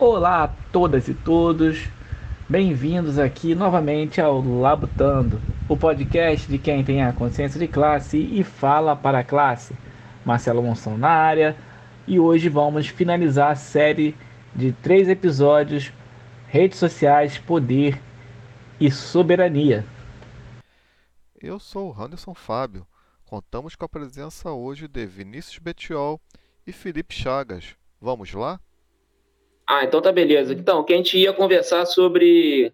Olá a todas e todos, bem-vindos aqui novamente ao Labutando, o podcast de quem tem a consciência de classe e fala para a classe. Marcelo Monção na área e hoje vamos finalizar a série de três episódios: redes sociais, poder e soberania. Eu sou o Anderson Fábio. Contamos com a presença hoje de Vinícius Betiol e Felipe Chagas. Vamos lá? Ah, então tá beleza. Então, que a gente ia conversar sobre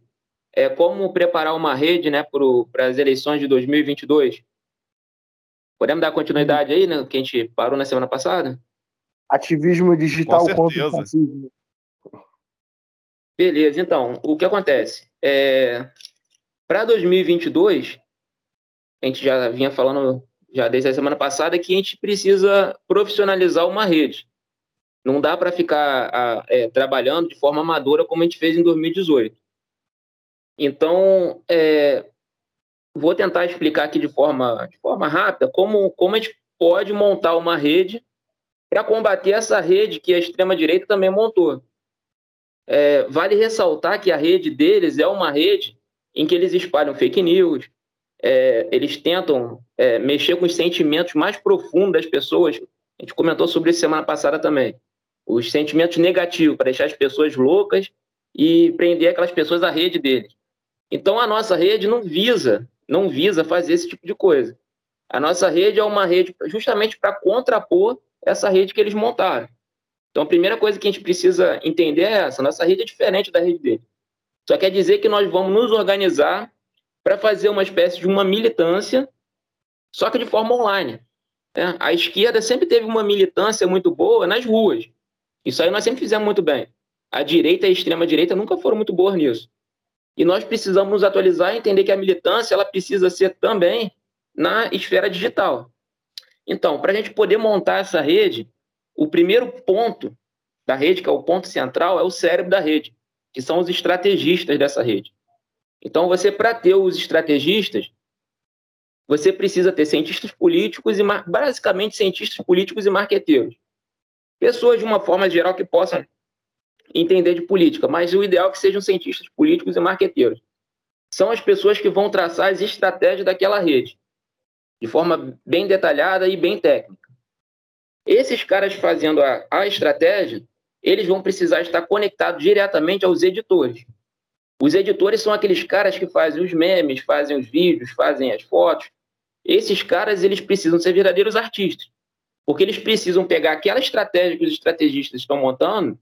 é, como preparar uma rede né, para as eleições de 2022. Podemos dar continuidade aí, né? Que a gente parou na semana passada? Ativismo digital contra o fascismo. Beleza, então, o que acontece? É, para 2022, a gente já vinha falando já desde a semana passada que a gente precisa profissionalizar uma rede. Não dá para ficar é, trabalhando de forma amadora como a gente fez em 2018. Então, é, vou tentar explicar aqui de forma, de forma rápida como, como a gente pode montar uma rede para combater essa rede que a extrema-direita também montou. É, vale ressaltar que a rede deles é uma rede em que eles espalham fake news, é, eles tentam é, mexer com os sentimentos mais profundos das pessoas. A gente comentou sobre isso semana passada também os sentimentos negativos, para deixar as pessoas loucas e prender aquelas pessoas à rede deles. Então a nossa rede não visa, não visa fazer esse tipo de coisa. A nossa rede é uma rede justamente para contrapor essa rede que eles montaram. Então a primeira coisa que a gente precisa entender é essa: nossa rede é diferente da rede deles. Só quer dizer que nós vamos nos organizar para fazer uma espécie de uma militância, só que de forma online. Né? A esquerda sempre teve uma militância muito boa nas ruas. Isso aí nós sempre fizemos muito bem. A direita e a extrema-direita nunca foram muito boas nisso. E nós precisamos nos atualizar e entender que a militância ela precisa ser também na esfera digital. Então, para a gente poder montar essa rede, o primeiro ponto da rede, que é o ponto central, é o cérebro da rede, que são os estrategistas dessa rede. Então, você, para ter os estrategistas, você precisa ter cientistas políticos e, basicamente, cientistas políticos e marqueteiros pessoas de uma forma geral que possam entender de política, mas o ideal é que sejam cientistas políticos e marqueteiros. São as pessoas que vão traçar as estratégias daquela rede, de forma bem detalhada e bem técnica. Esses caras fazendo a, a estratégia, eles vão precisar estar conectados diretamente aos editores. Os editores são aqueles caras que fazem os memes, fazem os vídeos, fazem as fotos. Esses caras, eles precisam ser verdadeiros artistas. Porque eles precisam pegar aquela estratégia que os estrategistas estão montando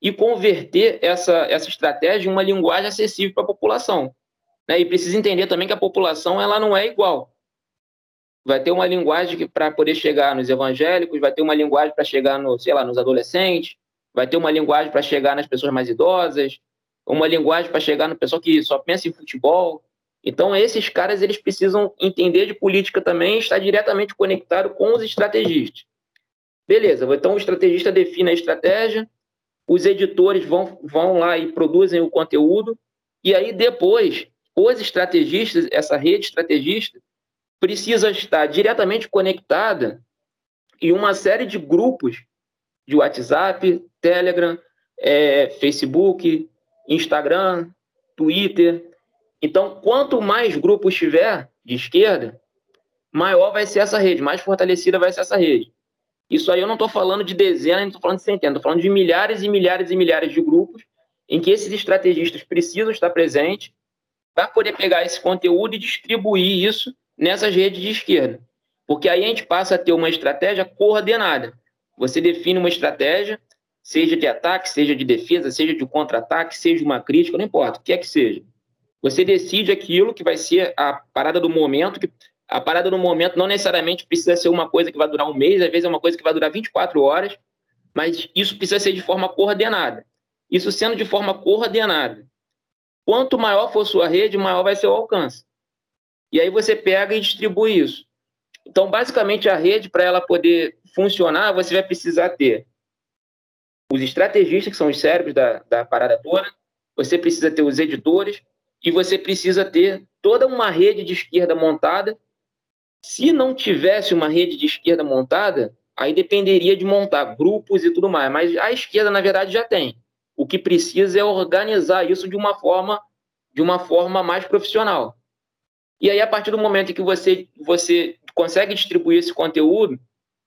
e converter essa, essa estratégia em uma linguagem acessível para a população. Né? E precisa entender também que a população ela não é igual. Vai ter uma linguagem para poder chegar nos evangélicos, vai ter uma linguagem para chegar no, sei lá, nos adolescentes, vai ter uma linguagem para chegar nas pessoas mais idosas, uma linguagem para chegar no pessoal que só pensa em futebol. Então, esses caras eles precisam entender de política também estar diretamente conectado com os estrategistas. Beleza, então o estrategista define a estratégia, os editores vão, vão lá e produzem o conteúdo, e aí depois, os estrategistas, essa rede estrategista, precisa estar diretamente conectada em uma série de grupos de WhatsApp, Telegram, é, Facebook, Instagram, Twitter, então, quanto mais grupos tiver de esquerda, maior vai ser essa rede, mais fortalecida vai ser essa rede. Isso aí eu não estou falando de dezenas, não estou falando de centenas, estou falando de milhares e milhares e milhares de grupos em que esses estrategistas precisam estar presentes para poder pegar esse conteúdo e distribuir isso nessas redes de esquerda. Porque aí a gente passa a ter uma estratégia coordenada. Você define uma estratégia, seja de ataque, seja de defesa, seja de contra-ataque, seja uma crítica, não importa, o que é que seja. Você decide aquilo que vai ser a parada do momento, que a parada do momento não necessariamente precisa ser uma coisa que vai durar um mês, às vezes é uma coisa que vai durar 24 horas, mas isso precisa ser de forma coordenada. Isso sendo de forma coordenada. Quanto maior for sua rede, maior vai ser o alcance. E aí você pega e distribui isso. Então, basicamente, a rede, para ela poder funcionar, você vai precisar ter os estrategistas, que são os cérebros da, da parada toda, você precisa ter os editores, e você precisa ter toda uma rede de esquerda montada. Se não tivesse uma rede de esquerda montada, aí dependeria de montar grupos e tudo mais. Mas a esquerda, na verdade, já tem. O que precisa é organizar isso de uma forma de uma forma mais profissional. E aí, a partir do momento que você, você consegue distribuir esse conteúdo,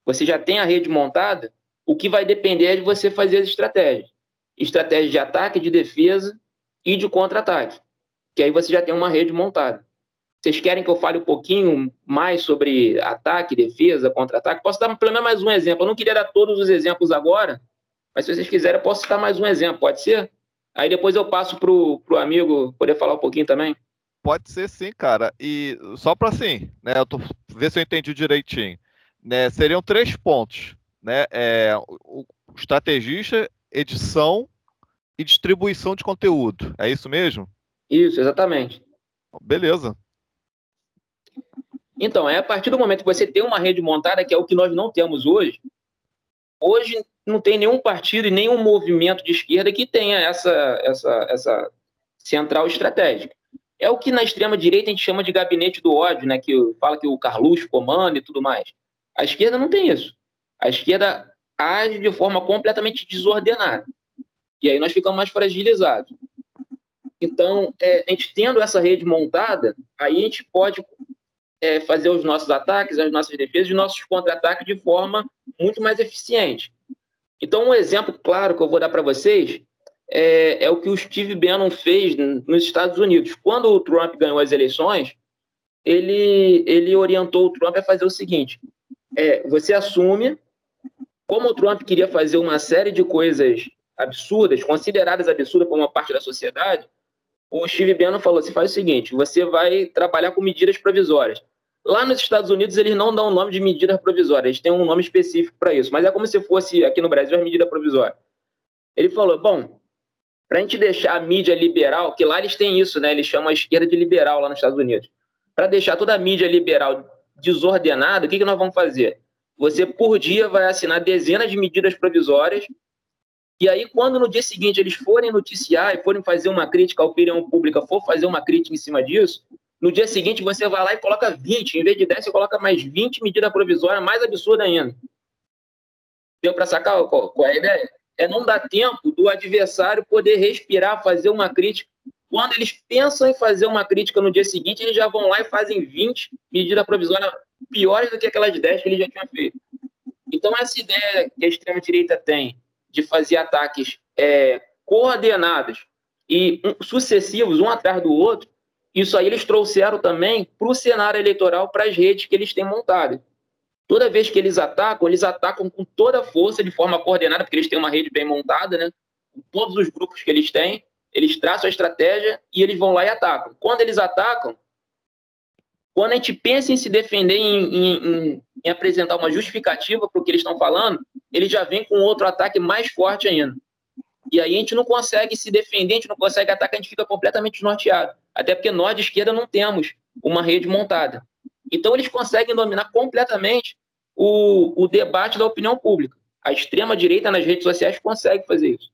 você já tem a rede montada, o que vai depender é de você fazer as estratégias. Estratégia de ataque, de defesa e de contra-ataque. Que aí você já tem uma rede montada. Vocês querem que eu fale um pouquinho mais sobre ataque, defesa, contra-ataque? Posso dar pelo menos mais um exemplo. Eu não queria dar todos os exemplos agora, mas se vocês quiserem, eu posso dar mais um exemplo, pode ser? Aí depois eu passo para o amigo poder falar um pouquinho também. Pode ser sim, cara. E só para assim, né? Eu tô, ver se eu entendi direitinho. Né, seriam três pontos, né? É, o estrategista, edição e distribuição de conteúdo. É isso mesmo? Isso, exatamente. Beleza. Então, é a partir do momento que você tem uma rede montada, que é o que nós não temos hoje, hoje não tem nenhum partido e nenhum movimento de esquerda que tenha essa, essa, essa central estratégica. É o que na extrema-direita a gente chama de gabinete do ódio, né? que fala que o Carluxo comanda e tudo mais. A esquerda não tem isso. A esquerda age de forma completamente desordenada. E aí nós ficamos mais fragilizados. Então, é, a gente tendo essa rede montada, aí a gente pode é, fazer os nossos ataques, as nossas defesas, os nossos contra-ataques de forma muito mais eficiente. Então, um exemplo claro que eu vou dar para vocês é, é, o que o Steve Bannon fez nos Estados Unidos. Quando o Trump ganhou as eleições, ele, ele orientou o Trump a fazer o seguinte: é, você assume, como o Trump queria fazer uma série de coisas absurdas, consideradas absurdas por uma parte da sociedade, o Steve Bannon falou: você faz o seguinte, você vai trabalhar com medidas provisórias. Lá nos Estados Unidos, eles não dão o nome de medida provisória, eles têm um nome específico para isso, mas é como se fosse aqui no Brasil a medida provisória. Ele falou: bom, para a gente deixar a mídia liberal, que lá eles têm isso, né? Eles chamam a esquerda de liberal lá nos Estados Unidos. Para deixar toda a mídia liberal desordenada, o que, que nós vamos fazer? Você, por dia, vai assinar dezenas de medidas provisórias e aí, quando no dia seguinte eles forem noticiar e forem fazer uma crítica à opinião pública, for fazer uma crítica em cima disso, no dia seguinte você vai lá e coloca 20, em vez de 10, você coloca mais 20 medidas provisórias, mais absurda ainda. Deu para sacar qual, qual é a ideia? É não dar tempo do adversário poder respirar, fazer uma crítica. Quando eles pensam em fazer uma crítica no dia seguinte, eles já vão lá e fazem 20 medidas provisórias piores do que aquelas 10 que ele já tinha feito. Então, essa ideia que a extrema-direita tem de fazer ataques é, coordenados e sucessivos, um atrás do outro, isso aí eles trouxeram também para o cenário eleitoral, para as redes que eles têm montado. Toda vez que eles atacam, eles atacam com toda a força, de forma coordenada, porque eles têm uma rede bem montada, né? Com todos os grupos que eles têm, eles traçam a estratégia e eles vão lá e atacam. Quando eles atacam, quando a gente pensa em se defender, em, em, em apresentar uma justificativa para o que eles estão falando, ele já vem com outro ataque mais forte ainda. E aí a gente não consegue se defender, a gente não consegue atacar, a gente fica completamente desnorteado. Até porque nós de esquerda não temos uma rede montada. Então eles conseguem dominar completamente o, o debate da opinião pública. A extrema-direita nas redes sociais consegue fazer isso.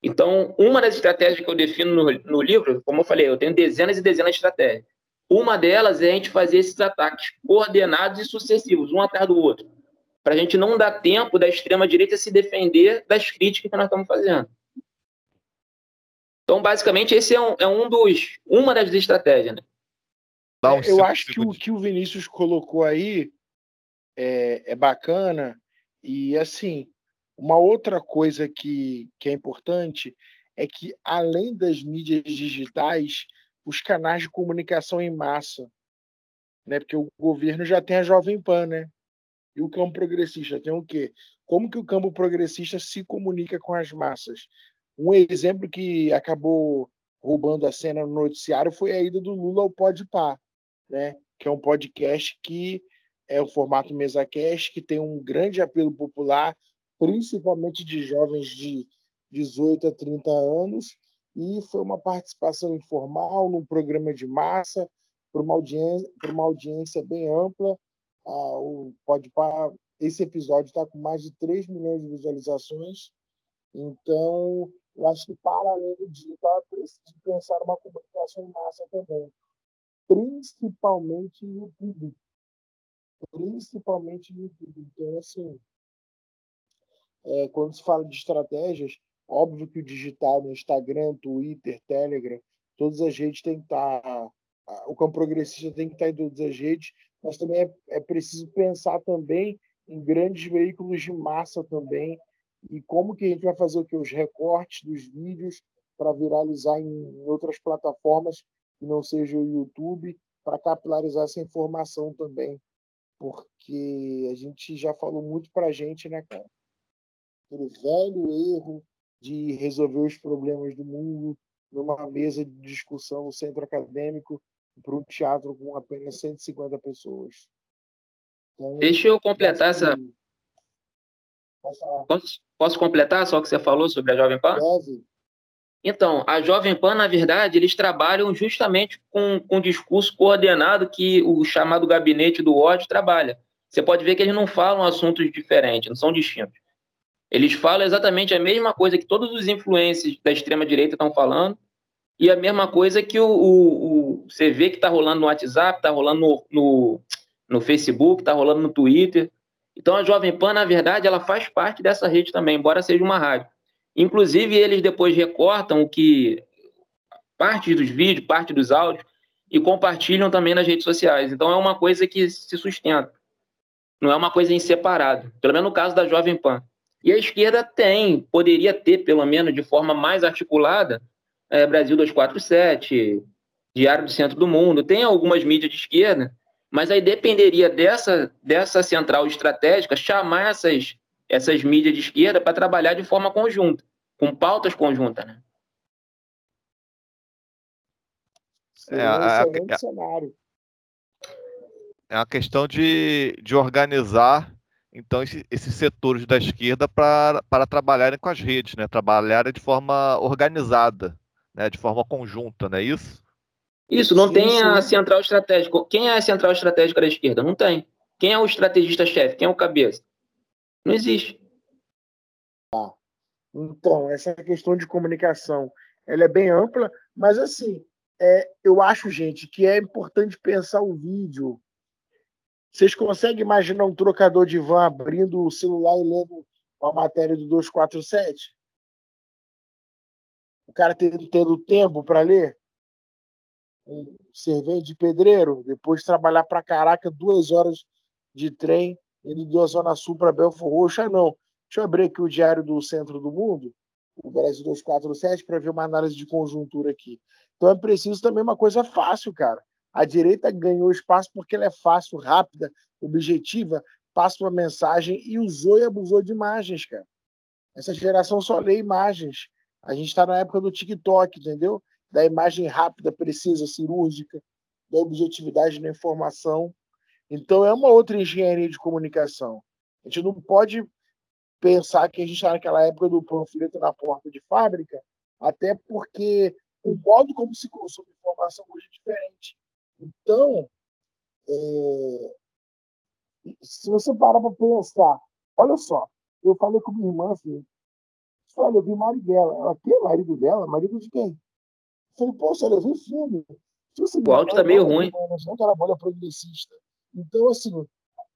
Então, uma das estratégias que eu defino no, no livro, como eu falei, eu tenho dezenas e dezenas de estratégias. Uma delas é a gente fazer esses ataques coordenados e sucessivos, um atrás do outro para a gente não dar tempo da extrema-direita se defender das críticas que nós estamos fazendo. Então, basicamente, esse é um, é um dos, uma das estratégias. Né? Um eu acho que o que o Vinícius colocou aí é, é bacana. E, assim, uma outra coisa que, que é importante é que, além das mídias digitais, os canais de comunicação em massa, né? Porque o governo já tem a Jovem Pan, né? E o campo progressista tem o quê? Como que o campo progressista se comunica com as massas? Um exemplo que acabou roubando a cena no noticiário foi a ida do Lula ao Podpah, né? que é um podcast que é o formato MesaCast, que tem um grande apelo popular, principalmente de jovens de 18 a 30 anos, e foi uma participação informal num programa de massa, para uma audiência, para uma audiência bem ampla, ah, o Podpah, esse episódio está com mais de 3 milhões de visualizações. Então, eu acho que, paralelo digital, é preciso pensar uma comunicação em massa também. Principalmente no YouTube. Principalmente no YouTube. Então, assim, é, quando se fala de estratégias, Óbvio que o digital no Instagram, Twitter, Telegram, todas as redes têm que estar. Tá, o campo progressista tem que estar tá em todas as redes, mas também é, é preciso pensar também em grandes veículos de massa também e como que a gente vai fazer o que os recortes dos vídeos para viralizar em outras plataformas que não seja o YouTube para capilarizar essa informação também porque a gente já falou muito para a gente né cara aquele velho erro de resolver os problemas do mundo numa mesa de discussão no centro acadêmico para um teatro com apenas 150 pessoas. Então, Deixa eu completar essa. Posso, posso, completar só o que você falou sobre a Jovem Pan? Deve. Então, a Jovem Pan, na verdade, eles trabalham justamente com, com o discurso coordenado que o chamado gabinete do ódio trabalha. Você pode ver que eles não falam assuntos diferentes, não são distintos. Eles falam exatamente a mesma coisa que todos os influencers da extrema-direita estão falando, e a mesma coisa que o, o, o você vê que está rolando no WhatsApp, está rolando no, no, no Facebook, está rolando no Twitter. Então a Jovem Pan, na verdade, ela faz parte dessa rede também, embora seja uma rádio. Inclusive, eles depois recortam o que parte dos vídeos, parte dos áudios, e compartilham também nas redes sociais. Então é uma coisa que se sustenta. Não é uma coisa em separado. Pelo menos no caso da Jovem Pan. E a esquerda tem, poderia ter, pelo menos de forma mais articulada, é, Brasil 247, Diário do Centro do Mundo, tem algumas mídias de esquerda, mas aí dependeria dessa, dessa central estratégica chamar essas, essas mídias de esquerda para trabalhar de forma conjunta, com pautas conjuntas. Né? É, a, é, é uma questão de, de organizar então esse, esses setores da esquerda para, para trabalharem com as redes, né? trabalharem de forma organizada, né? de forma conjunta, não é isso? Isso, não sim, tem a central estratégica. Quem é a central estratégica da esquerda? Não tem. Quem é o estrategista-chefe? Quem é o cabeça? Não existe. Ah, então, essa questão de comunicação ela é bem ampla, mas assim, é, eu acho, gente, que é importante pensar o vídeo vocês conseguem imaginar um trocador de van abrindo o celular e lendo uma matéria do 247? O cara tendo, tendo tempo para ler? Um servente de pedreiro, depois de trabalhar para caraca duas horas de trem, indo da Zona Sul para Belfort Roxo. Ah, não. Deixa eu abrir aqui o Diário do Centro do Mundo, o Brasil 247, para ver uma análise de conjuntura aqui. Então é preciso também uma coisa fácil, cara. A direita ganhou espaço porque ela é fácil, rápida, objetiva, passa uma mensagem e usou e abusou de imagens, cara. Essa geração só lê imagens. A gente está na época do TikTok, entendeu? Da imagem rápida, precisa, cirúrgica, da objetividade na informação. Então é uma outra engenharia de comunicação. A gente não pode pensar que a gente está naquela época do panfleto na porta de fábrica, até porque o modo como se consome informação hoje é diferente. Então, é, se você parar para pensar, olha só, eu falei com minha irmã assim, olha, eu vi Marighella. Ela, que é marido dela? Marido de quem? Eu falei, poxa, eu vi filme. Você o áudio tá meio ruim. Não que ela bolha progressista. Então, assim,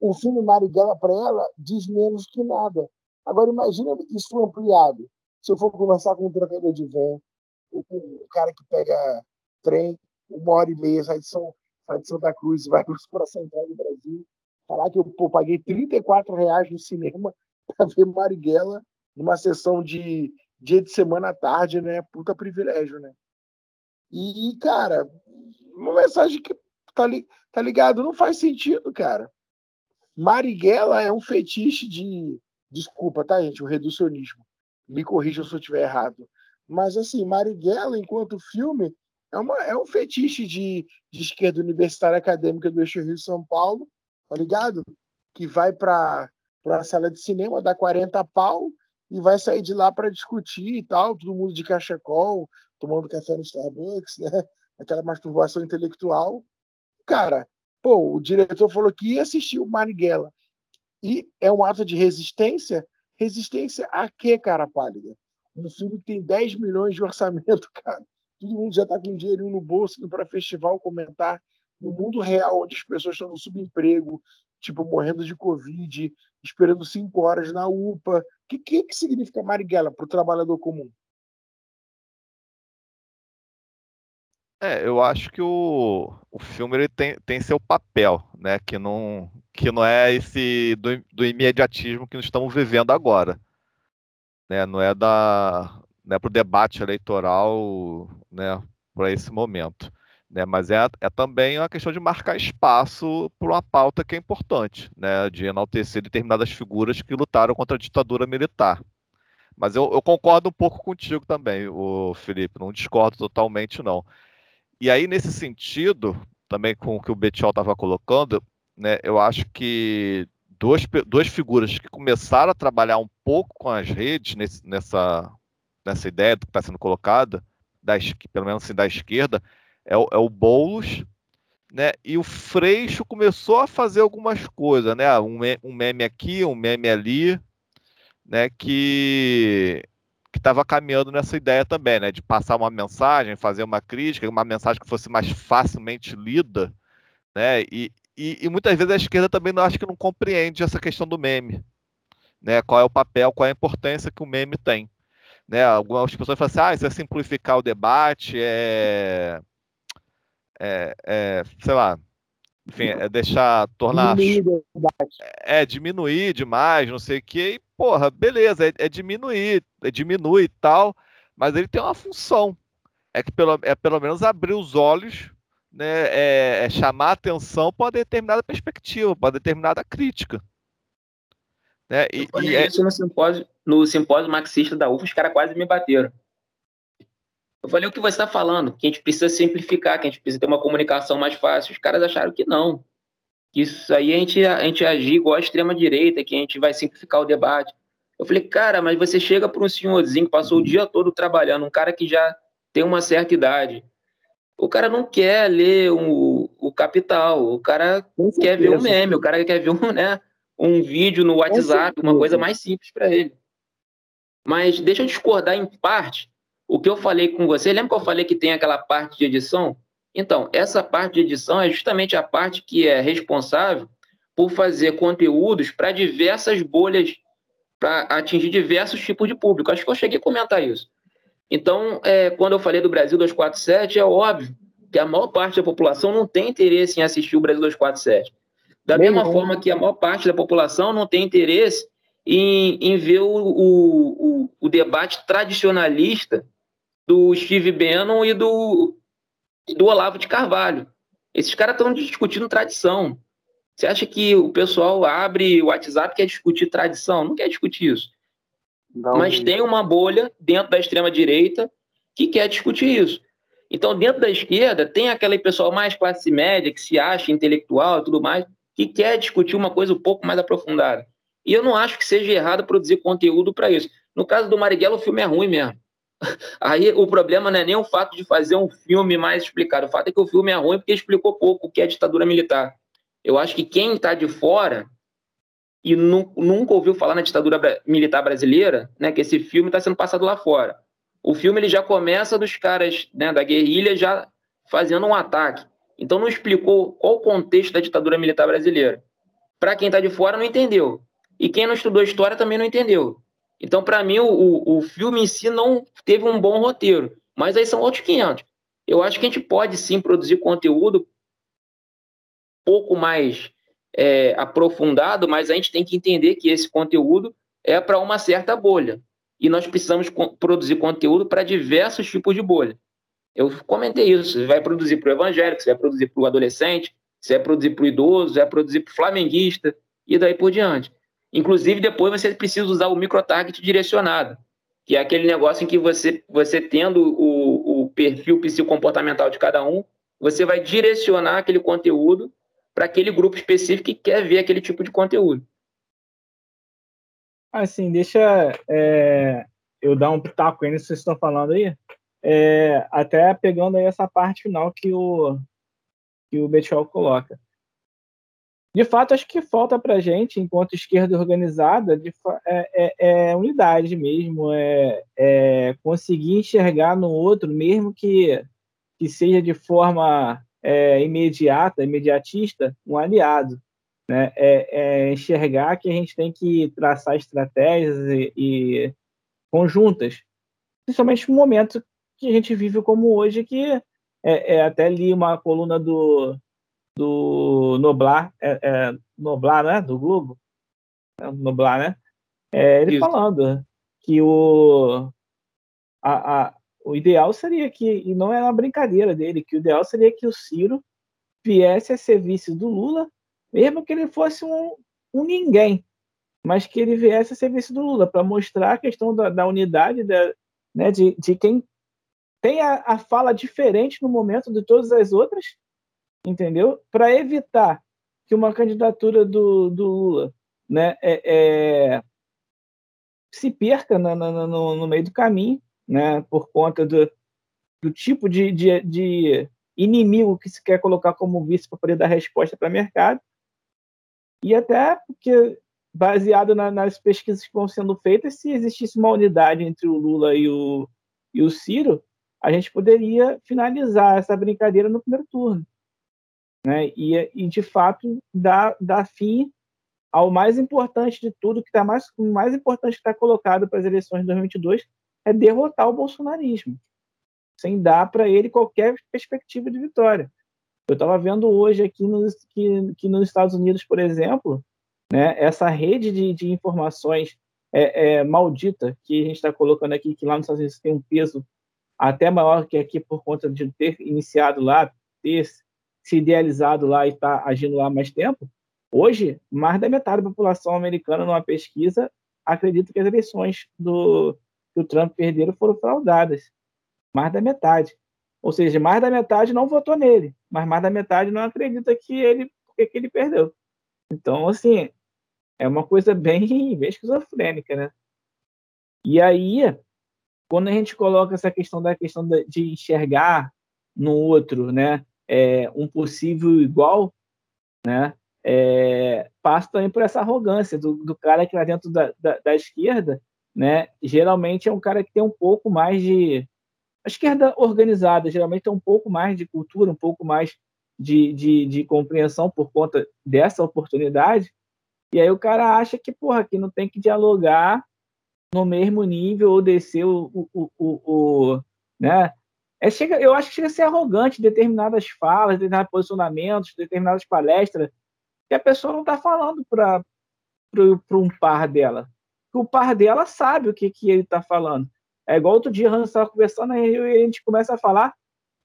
o filme Marighella para ela diz menos que nada. Agora, imagina isso ampliado. Se eu for conversar com um trocador de van, um cara que pega trem, uma hora e meia, sai de, São, sai de Santa Cruz vai para a Central do Brasil. Falar que eu pô, paguei 34 reais no cinema para ver Marighella numa sessão de dia de semana à tarde, né? Puta privilégio, né? E, cara, uma mensagem que tá, li, tá ligado, não faz sentido, cara. Marighella é um fetiche de. Desculpa, tá, gente? O reducionismo. Me corrija se eu estiver errado. Mas, assim, Marighella, enquanto filme, é, uma, é um fetiche de, de esquerda universitária acadêmica do eixo Rio São Paulo, tá ligado? Que vai para a sala de cinema, dá 40 pau e vai sair de lá para discutir e tal, todo mundo de cachecol, tomando café no Starbucks, né? Aquela masturbação intelectual. Cara, pô, o diretor falou que ia assistir o Marighella. E é um ato de resistência? Resistência a quê, cara pálida? Um filme que tem 10 milhões de orçamento, cara todo mundo já está com dinheiro no bolso indo para festival comentar. No mundo real, onde as pessoas estão no subemprego, tipo, morrendo de Covid, esperando cinco horas na UPA. O que, que, que significa Marighella para o trabalhador comum? É, eu acho que o, o filme ele tem, tem seu papel, né? Que não, que não é esse do, do imediatismo que nós estamos vivendo agora. Né? Não é da né, para o debate eleitoral né, para esse momento. Né? Mas é, é também uma questão de marcar espaço para uma pauta que é importante, né? de enaltecer determinadas figuras que lutaram contra a ditadura militar. Mas eu, eu concordo um pouco contigo também, o Felipe, não discordo totalmente, não. E aí, nesse sentido, também com o que o Betiol estava colocando, né, eu acho que duas, duas figuras que começaram a trabalhar um pouco com as redes nesse, nessa, nessa ideia que está sendo colocada, da, pelo menos assim, da esquerda, é o, é o Boulos, né? E o Freixo começou a fazer algumas coisas, né? Um, um meme aqui, um meme ali, né? Que que estava caminhando nessa ideia também, né? De passar uma mensagem, fazer uma crítica, uma mensagem que fosse mais facilmente lida, né? E, e, e muitas vezes a esquerda também não acho que não compreende essa questão do meme, né? Qual é o papel, qual é a importância que o meme tem, né? Algumas pessoas falam assim, ah, isso é simplificar o debate, é, é, é sei lá, enfim, é deixar, tornar. Diminuir é, diminuir demais, não sei o quê. E, porra, beleza, é, é diminuir, é diminui e tal, mas ele tem uma função. É que pelo, é pelo menos abrir os olhos, né, é, é chamar atenção para uma determinada perspectiva, para uma determinada crítica. Né? E, e é... isso no simpósio, no simpósio marxista da UFA, os caras quase me bateram. Eu falei o que você está falando, que a gente precisa simplificar, que a gente precisa ter uma comunicação mais fácil. Os caras acharam que não. Que isso aí a gente, a gente agir igual a extrema-direita, que a gente vai simplificar o debate. Eu falei, cara, mas você chega para um senhorzinho que passou o dia todo trabalhando, um cara que já tem uma certa idade. O cara não quer ler o, o Capital, o cara quer ver um meme, o cara quer ver um, né, um vídeo no WhatsApp, uma coisa mais simples para ele. Mas deixa eu discordar em parte o que eu falei com você, lembra que eu falei que tem aquela parte de edição? Então, essa parte de edição é justamente a parte que é responsável por fazer conteúdos para diversas bolhas, para atingir diversos tipos de público. Acho que eu cheguei a comentar isso. Então, é, quando eu falei do Brasil 247, é óbvio que a maior parte da população não tem interesse em assistir o Brasil 247. Da Bem mesma bom. forma que a maior parte da população não tem interesse em, em ver o, o, o, debate tradicionalista do Steve Bannon e do, do Olavo de Carvalho. Esses caras estão discutindo tradição. Você acha que o pessoal abre o WhatsApp e quer discutir tradição? Não quer discutir isso. Não. Mas tem uma bolha dentro da extrema-direita que quer discutir isso. Então, dentro da esquerda, tem aquele pessoal mais classe média, que se acha intelectual e tudo mais, que quer discutir uma coisa um pouco mais aprofundada. E eu não acho que seja errado produzir conteúdo para isso. No caso do Marighella, o filme é ruim mesmo. Aí o problema não é nem o fato de fazer um filme mais explicado. O fato é que o filme é ruim porque explicou pouco o que é ditadura militar. Eu acho que quem está de fora e nu nunca ouviu falar na ditadura militar brasileira, né, que esse filme está sendo passado lá fora. O filme ele já começa dos caras né, da guerrilha já fazendo um ataque. Então não explicou qual o contexto da ditadura militar brasileira. Para quem está de fora não entendeu. E quem não estudou história também não entendeu. Então, para mim, o, o filme em si não teve um bom roteiro. Mas aí são outros 500. Eu acho que a gente pode sim produzir conteúdo pouco mais é, aprofundado, mas a gente tem que entender que esse conteúdo é para uma certa bolha. E nós precisamos produzir conteúdo para diversos tipos de bolha. Eu comentei isso. Você vai produzir para o evangélico, você vai produzir para o adolescente, você vai produzir para o idoso, você vai produzir para o flamenguista, e daí por diante. Inclusive, depois você precisa usar o microtarget direcionado, que é aquele negócio em que você, você tendo o, o perfil psicomportamental de cada um, você vai direcionar aquele conteúdo para aquele grupo específico que quer ver aquele tipo de conteúdo. Assim, deixa é, eu dar um pitaco aí nisso que vocês estão falando aí. É, até pegando aí essa parte final que o, que o Betiol coloca de fato, acho que falta para a gente, enquanto esquerda organizada, de, é, é, é, unidade mesmo, é, é, conseguir enxergar no outro, mesmo que, que seja de forma é, imediata, imediatista, um aliado. né, é, é, enxergar que a gente tem que traçar estratégias e, e conjuntas, principalmente no momento que a gente vive como hoje, que é, é até li uma coluna do, do Noblar, é, é, Noblar, né, do Globo, é, Noblar, né, é, ele Isso. falando que o, a, a, o ideal seria que, e não é uma brincadeira dele, que o ideal seria que o Ciro viesse a serviço do Lula, mesmo que ele fosse um, um ninguém, mas que ele viesse a serviço do Lula, para mostrar a questão da, da unidade da, né, de, de quem tem a, a, fala diferente no momento de todas as outras, entendeu? Para evitar que uma candidatura do, do Lula né, é, é, se perca no, no, meio do caminho, né, por conta do, do tipo de, de, de inimigo que se quer colocar como vice para poder dar resposta para o mercado. E até porque, baseado na, nas pesquisas que estão sendo feitas, se existisse uma unidade entre o Lula e o, e o Ciro, a gente poderia finalizar essa brincadeira no primeiro turno. Né? E, e de fato, dar, dar fim ao mais importante de tudo, que está mais, o mais importante que está colocado para as eleições de 2022 é derrotar o bolsonarismo sem dar para ele qualquer perspectiva de vitória. Eu estava vendo hoje aqui nos, que, que, nos Estados Unidos, por exemplo, né, essa rede de, de informações é, é, maldita que a gente está colocando aqui, que lá nos Estados Unidos tem um peso até maior que aqui por conta de ter iniciado lá, ter se idealizado lá e estar tá agindo lá mais tempo. Hoje, mais da metade da população americana, numa pesquisa, acredita que as eleições do, que o Trump perderam foram fraudadas mais da metade. Ou seja, mais da metade não votou nele, mas mais da metade não acredita que ele que ele perdeu. Então, assim, é uma coisa bem, bem esquizofrênica, né? E aí, quando a gente coloca essa questão da questão de enxergar no outro, né, é, um possível igual, né, é, passa também por essa arrogância do, do cara que lá dentro da, da, da esquerda, né, geralmente é um cara que tem um pouco mais de a esquerda organizada geralmente tem um pouco mais de cultura, um pouco mais de, de, de compreensão por conta dessa oportunidade. E aí o cara acha que, porra, que não tem que dialogar no mesmo nível ou descer o, o, o, o, né? É, chega, eu acho que chega a ser arrogante determinadas falas, determinados posicionamentos, determinadas palestras, que a pessoa não está falando para um par dela. O par dela sabe o que, que ele está falando. É igual outro dia, Hans estava conversando e a gente começa a falar,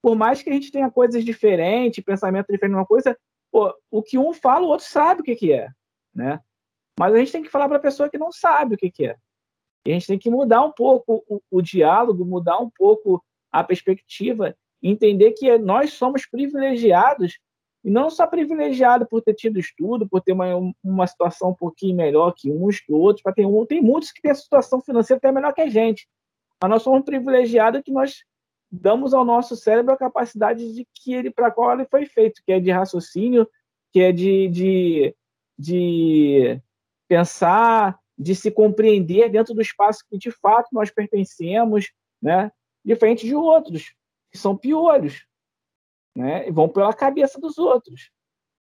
por mais que a gente tenha coisas diferentes, pensamento diferente, uma coisa, pô, o que um fala, o outro sabe o que, que é, né? Mas a gente tem que falar para a pessoa que não sabe o que, que é. E a gente tem que mudar um pouco o, o diálogo, mudar um pouco a perspectiva, entender que nós somos privilegiados e não só privilegiado por ter tido estudo, por ter uma, uma situação um pouquinho melhor que uns que outros, para ter um, tem muitos que têm situação financeira até melhor que a gente. Mas nós somos privilegiados que nós damos ao nosso cérebro a capacidade de que ele para qual ele foi feito, que é de raciocínio, que é de, de, de pensar, de se compreender dentro do espaço que de fato nós pertencemos, né? Diferente de outros que são piores, né? E vão pela cabeça dos outros,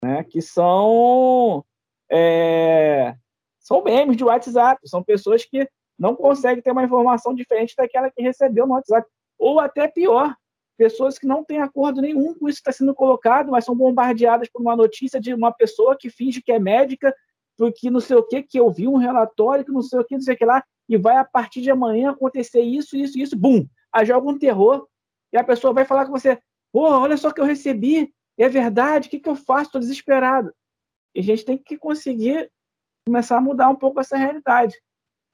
né? Que são é, são memes de WhatsApp, são pessoas que não consegue ter uma informação diferente daquela que recebeu no WhatsApp. Ou até pior, pessoas que não têm acordo nenhum com isso que está sendo colocado, mas são bombardeadas por uma notícia de uma pessoa que finge que é médica, porque não sei o que, que eu vi um relatório, que não sei o que, não sei o que lá, e vai a partir de amanhã acontecer isso, isso, isso, bum! Aí joga um terror, e a pessoa vai falar com você, pô, olha só que eu recebi, é verdade, o que, que eu faço? Estou desesperado. E a gente tem que conseguir começar a mudar um pouco essa realidade,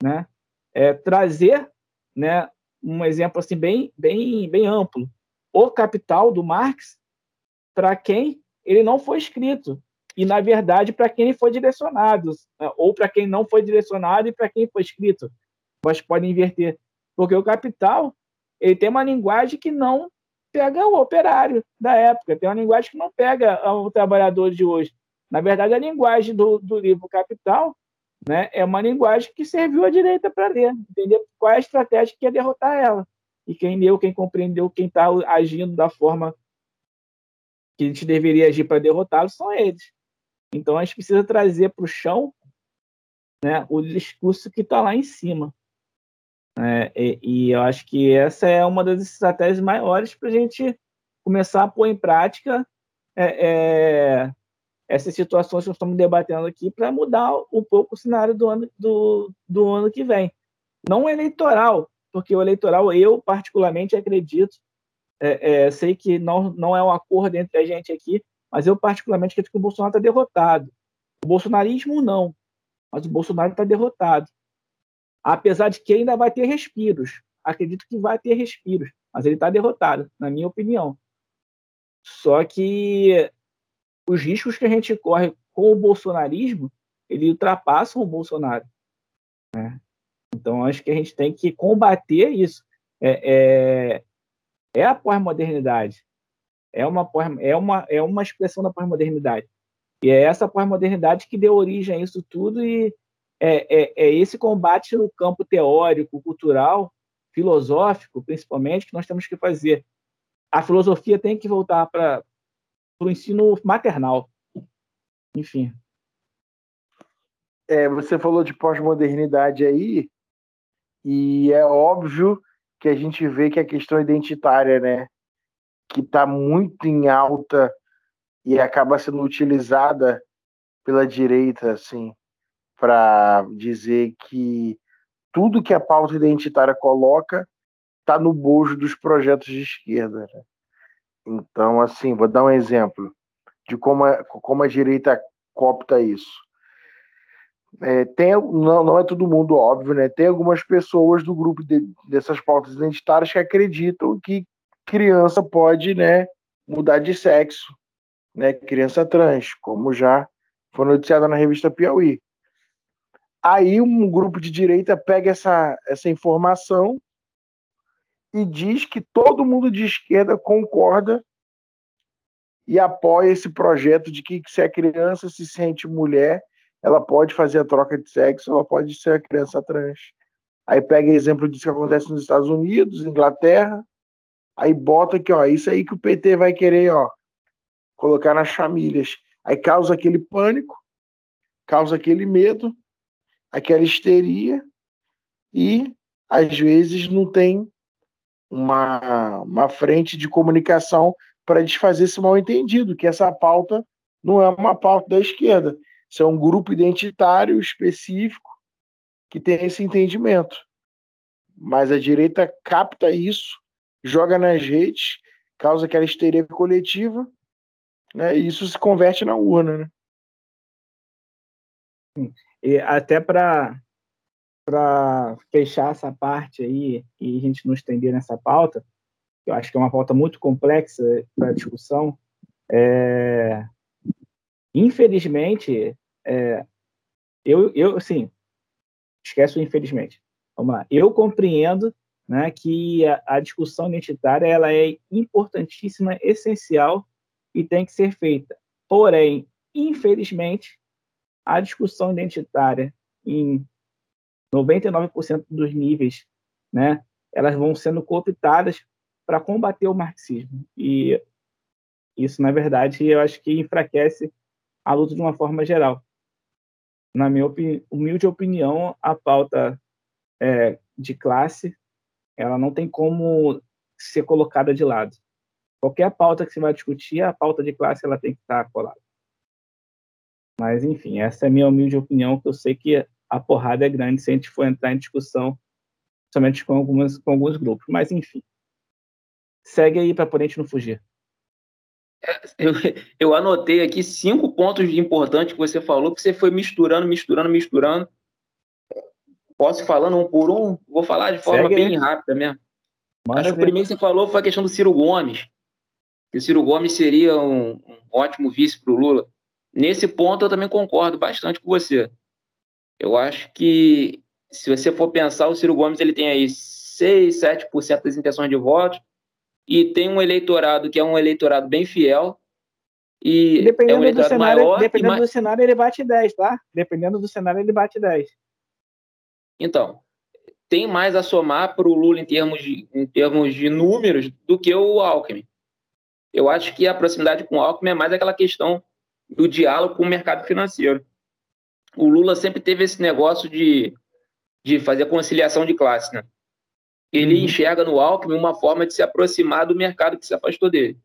né? é, trazer né, um exemplo assim bem, bem, bem amplo. O Capital do Marx, para quem ele não foi escrito, e, na verdade, para quem foi direcionado, né, ou para quem não foi direcionado e para quem foi escrito. Mas pode inverter. Porque o Capital ele tem uma linguagem que não pega o operário da época, tem uma linguagem que não pega o trabalhador de hoje. Na verdade, a linguagem do, do livro Capital né? É uma linguagem que serviu à direita para ler, entender qual é a estratégia que ia derrotar ela. E quem leu, quem compreendeu, quem está agindo da forma que a gente deveria agir para derrotá-lo são eles. Então a gente precisa trazer para o chão né, o discurso que está lá em cima. É, e, e, eu acho que essa é uma das estratégias maiores para a gente começar a pôr em prática é, é, essas situações que nós estamos debatendo aqui para mudar um pouco o cenário do ano, do, do ano que vem. Não eleitoral, porque o eleitoral, eu particularmente acredito, é, é, sei que não, não é um acordo entre a gente aqui, mas eu particularmente acredito que o Bolsonaro está derrotado. O bolsonarismo não, mas o Bolsonaro está derrotado apesar de que ainda vai ter respiros. Acredito que vai ter respiros, mas ele está derrotado, na minha opinião. Só que os riscos que a gente corre com o bolsonarismo, ele ultrapassam o Bolsonaro. Né? Então, acho que a gente tem que combater isso. É, é, é a pós-modernidade. É uma, é, uma, é uma expressão da pós-modernidade. E é essa pós-modernidade que deu origem a isso tudo e, é, é, é esse combate no campo teórico, cultural, filosófico, principalmente, que nós temos que fazer. A filosofia tem que voltar para o ensino maternal. Enfim. É, você falou de pós-modernidade aí, e é óbvio que a gente vê que a questão identitária, né, que está muito em alta e acaba sendo utilizada pela direita, assim, para dizer que tudo que a pauta identitária coloca está no bojo dos projetos de esquerda. Né? Então, assim, vou dar um exemplo de como a, como a direita copta isso. É, tem, não, não é todo mundo, óbvio, né? Tem algumas pessoas do grupo de, dessas pautas identitárias que acreditam que criança pode né, mudar de sexo, né? Criança trans, como já foi noticiado na revista Piauí. Aí um grupo de direita pega essa, essa informação e diz que todo mundo de esquerda concorda e apoia esse projeto de que se a criança se sente mulher, ela pode fazer a troca de sexo, ela pode ser a criança trans. Aí pega exemplo disso que acontece nos Estados Unidos, Inglaterra, aí bota aqui, ó, isso aí que o PT vai querer, ó, colocar nas famílias. Aí causa aquele pânico, causa aquele medo, aquela histeria e às vezes não tem uma, uma frente de comunicação para desfazer esse mal entendido, que essa pauta não é uma pauta da esquerda, isso é um grupo identitário específico que tem esse entendimento. Mas a direita capta isso, joga nas redes, causa aquela histeria coletiva, né, e isso se converte na urna. Né? E até para para fechar essa parte aí e a gente não estender nessa pauta, eu acho que é uma pauta muito complexa para discussão. É, infelizmente, é, eu, eu, assim, esquece o infelizmente. Vamos lá. Eu compreendo né, que a, a, discussão identitária ela é importantíssima, essencial e tem que ser feita. Porém, infelizmente, a discussão identitária em 99% dos níveis, né, elas vão sendo cooptadas para combater o marxismo. E isso, na verdade, eu acho que enfraquece a luta de uma forma geral. Na minha opini humilde opinião, a pauta é, de classe ela não tem como ser colocada de lado. Qualquer pauta que você vai discutir, a pauta de classe ela tem que estar colada. Mas, enfim, essa é a minha humilde opinião, que eu sei que a porrada é grande se a gente for entrar em discussão, somente com, algumas, com alguns grupos. Mas, enfim. Segue aí para a gente não fugir. É, eu, eu anotei aqui cinco pontos importantes que você falou, que você foi misturando, misturando, misturando. Posso ir falando um por um? Vou falar de forma Segue bem aí. rápida mesmo. Acho que o primeiro que você falou foi a questão do Ciro Gomes. Que o Ciro Gomes seria um, um ótimo vice para o Lula. Nesse ponto eu também concordo bastante com você. Eu acho que se você for pensar, o Ciro Gomes ele tem aí 6, 7% das intenções de votos e tem um eleitorado que é um eleitorado bem fiel e dependendo é um do cenário, maior dependendo do cenário ele bate 10, tá? Dependendo do cenário ele bate 10. Então, tem mais a somar para o Lula em termos, de, em termos de números do que o Alckmin. Eu acho que a proximidade com o Alckmin é mais aquela questão do diálogo com o mercado financeiro. O Lula sempre teve esse negócio de, de fazer conciliação de classe, né? Ele uhum. enxerga no Alckmin uma forma de se aproximar do mercado que se afastou dele.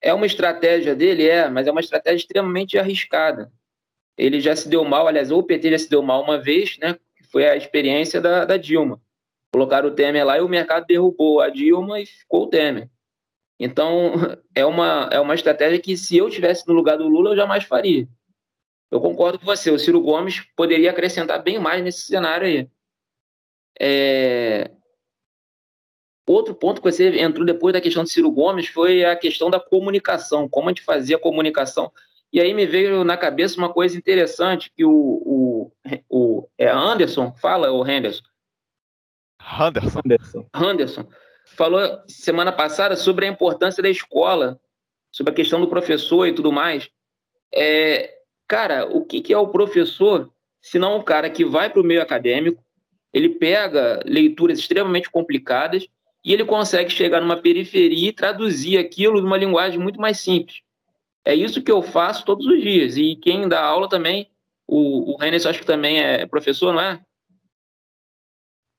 É uma estratégia dele? É, mas é uma estratégia extremamente arriscada. Ele já se deu mal, aliás, o PT já se deu mal uma vez, né? Foi a experiência da, da Dilma. Colocaram o Temer lá e o mercado derrubou a Dilma e ficou o Temer. Então, é uma, é uma estratégia que, se eu tivesse no lugar do Lula, eu jamais faria. Eu concordo com você, o Ciro Gomes poderia acrescentar bem mais nesse cenário aí. É... Outro ponto que você entrou depois da questão do Ciro Gomes foi a questão da comunicação, como a gente fazia a comunicação. E aí me veio na cabeça uma coisa interessante que o, o, o é Anderson, fala o Henderson. Anderson. Anderson. Anderson falou semana passada sobre a importância da escola, sobre a questão do professor e tudo mais. É, cara, o que, que é o professor, se não um cara que vai para o meio acadêmico, ele pega leituras extremamente complicadas e ele consegue chegar numa periferia e traduzir aquilo numa linguagem muito mais simples. É isso que eu faço todos os dias. E quem dá aula também, o, o Renes, acho que também é professor, não é?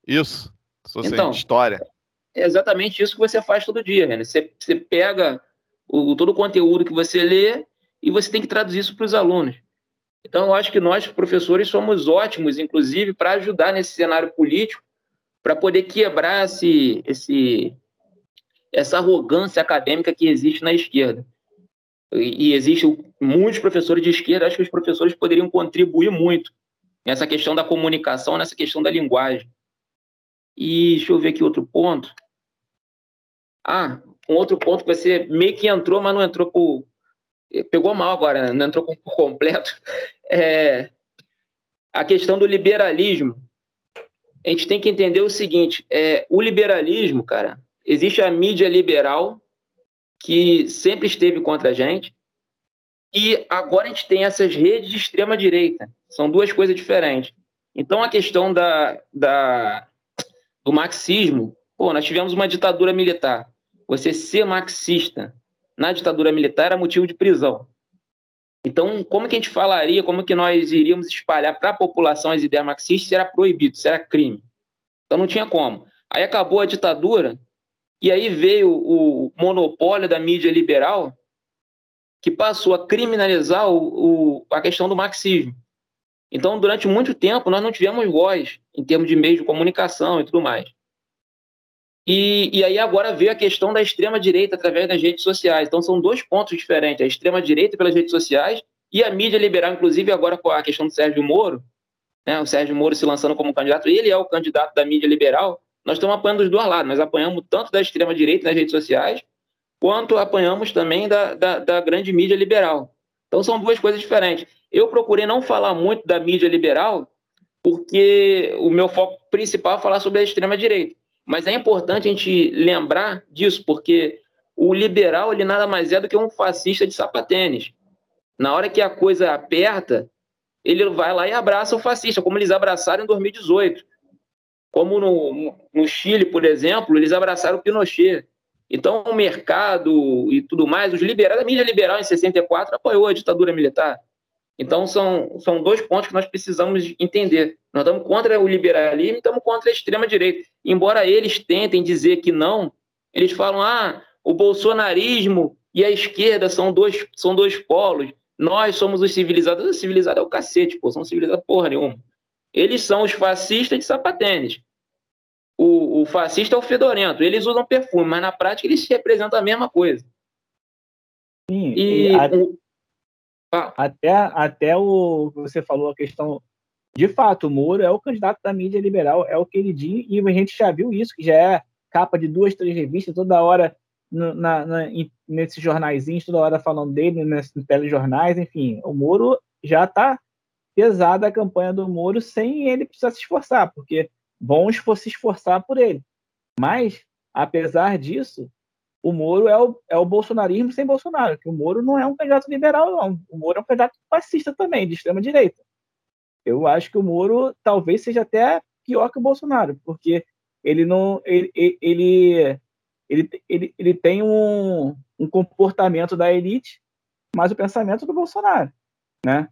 Isso. Sou então, história é exatamente isso que você faz todo dia, né? Você, você pega o, todo o conteúdo que você lê e você tem que traduzir isso para os alunos. Então, eu acho que nós, professores, somos ótimos, inclusive, para ajudar nesse cenário político, para poder quebrar esse, esse, essa arrogância acadêmica que existe na esquerda. E, existe muitos professores de esquerda, acho que os professores poderiam contribuir muito nessa questão da comunicação, nessa questão da linguagem. E deixa eu ver aqui outro ponto. Ah, um outro ponto que você meio que entrou, mas não entrou por. Pegou mal agora, né? não entrou por completo. É a questão do liberalismo. A gente tem que entender o seguinte: é, o liberalismo, cara, existe a mídia liberal, que sempre esteve contra a gente, e agora a gente tem essas redes de extrema-direita. São duas coisas diferentes. Então, a questão da, da, do marxismo, pô, nós tivemos uma ditadura militar. Você ser marxista na ditadura militar era motivo de prisão. Então, como que a gente falaria, como que nós iríamos espalhar para a população as ideias marxistas se era proibido, se era crime? Então não tinha como. Aí acabou a ditadura, e aí veio o monopólio da mídia liberal, que passou a criminalizar o, o, a questão do marxismo. Então, durante muito tempo, nós não tivemos voz em termos de meios de comunicação e tudo mais. E, e aí agora veio a questão da extrema-direita através das redes sociais. Então são dois pontos diferentes, a extrema-direita pelas redes sociais e a mídia liberal, inclusive agora com a questão do Sérgio Moro, né, o Sérgio Moro se lançando como candidato, ele é o candidato da mídia liberal, nós estamos apanhando dos dois lados, nós apanhamos tanto da extrema-direita nas redes sociais, quanto apanhamos também da, da, da grande mídia liberal. Então são duas coisas diferentes. Eu procurei não falar muito da mídia liberal, porque o meu foco principal é falar sobre a extrema-direita. Mas é importante a gente lembrar disso, porque o liberal ele nada mais é do que um fascista de sapatênis. Na hora que a coisa aperta, ele vai lá e abraça o fascista, como eles abraçaram em 2018. Como no, no Chile, por exemplo, eles abraçaram o Pinochet. Então, o mercado e tudo mais, os liberais, a mídia liberal em 64 apoiou a ditadura militar. Então, são, são dois pontos que nós precisamos entender. Nós estamos contra o liberalismo e estamos contra a extrema-direita. Embora eles tentem dizer que não, eles falam: ah, o bolsonarismo e a esquerda são dois, são dois polos. Nós somos os civilizados. O civilizado é o cacete, pô, são civilizados porra nenhuma. Eles são os fascistas de sapatênis. O, o fascista é o fedorento. Eles usam perfume, mas na prática eles representam a mesma coisa. Sim, e, e a... o, ah. Até, até o você falou, a questão. De fato, o Moro é o candidato da mídia liberal, é o queridinho, e a gente já viu isso, que já é capa de duas, três revistas, toda hora no, na, na, nesses jornaizinhos, toda hora falando dele, nesses telejornais, enfim. O Moro já está pesada a campanha do Moro sem ele precisar se esforçar, porque vão se esforçar por ele. Mas, apesar disso, o Moro é o, é o bolsonarismo sem Bolsonaro, que o Moro não é um candidato liberal, não. O Moro é um candidato fascista também, de extrema-direita. Eu acho que o Moro talvez seja até pior que o Bolsonaro, porque ele não. Ele, ele, ele, ele, ele tem um, um comportamento da elite mas o pensamento do Bolsonaro, né?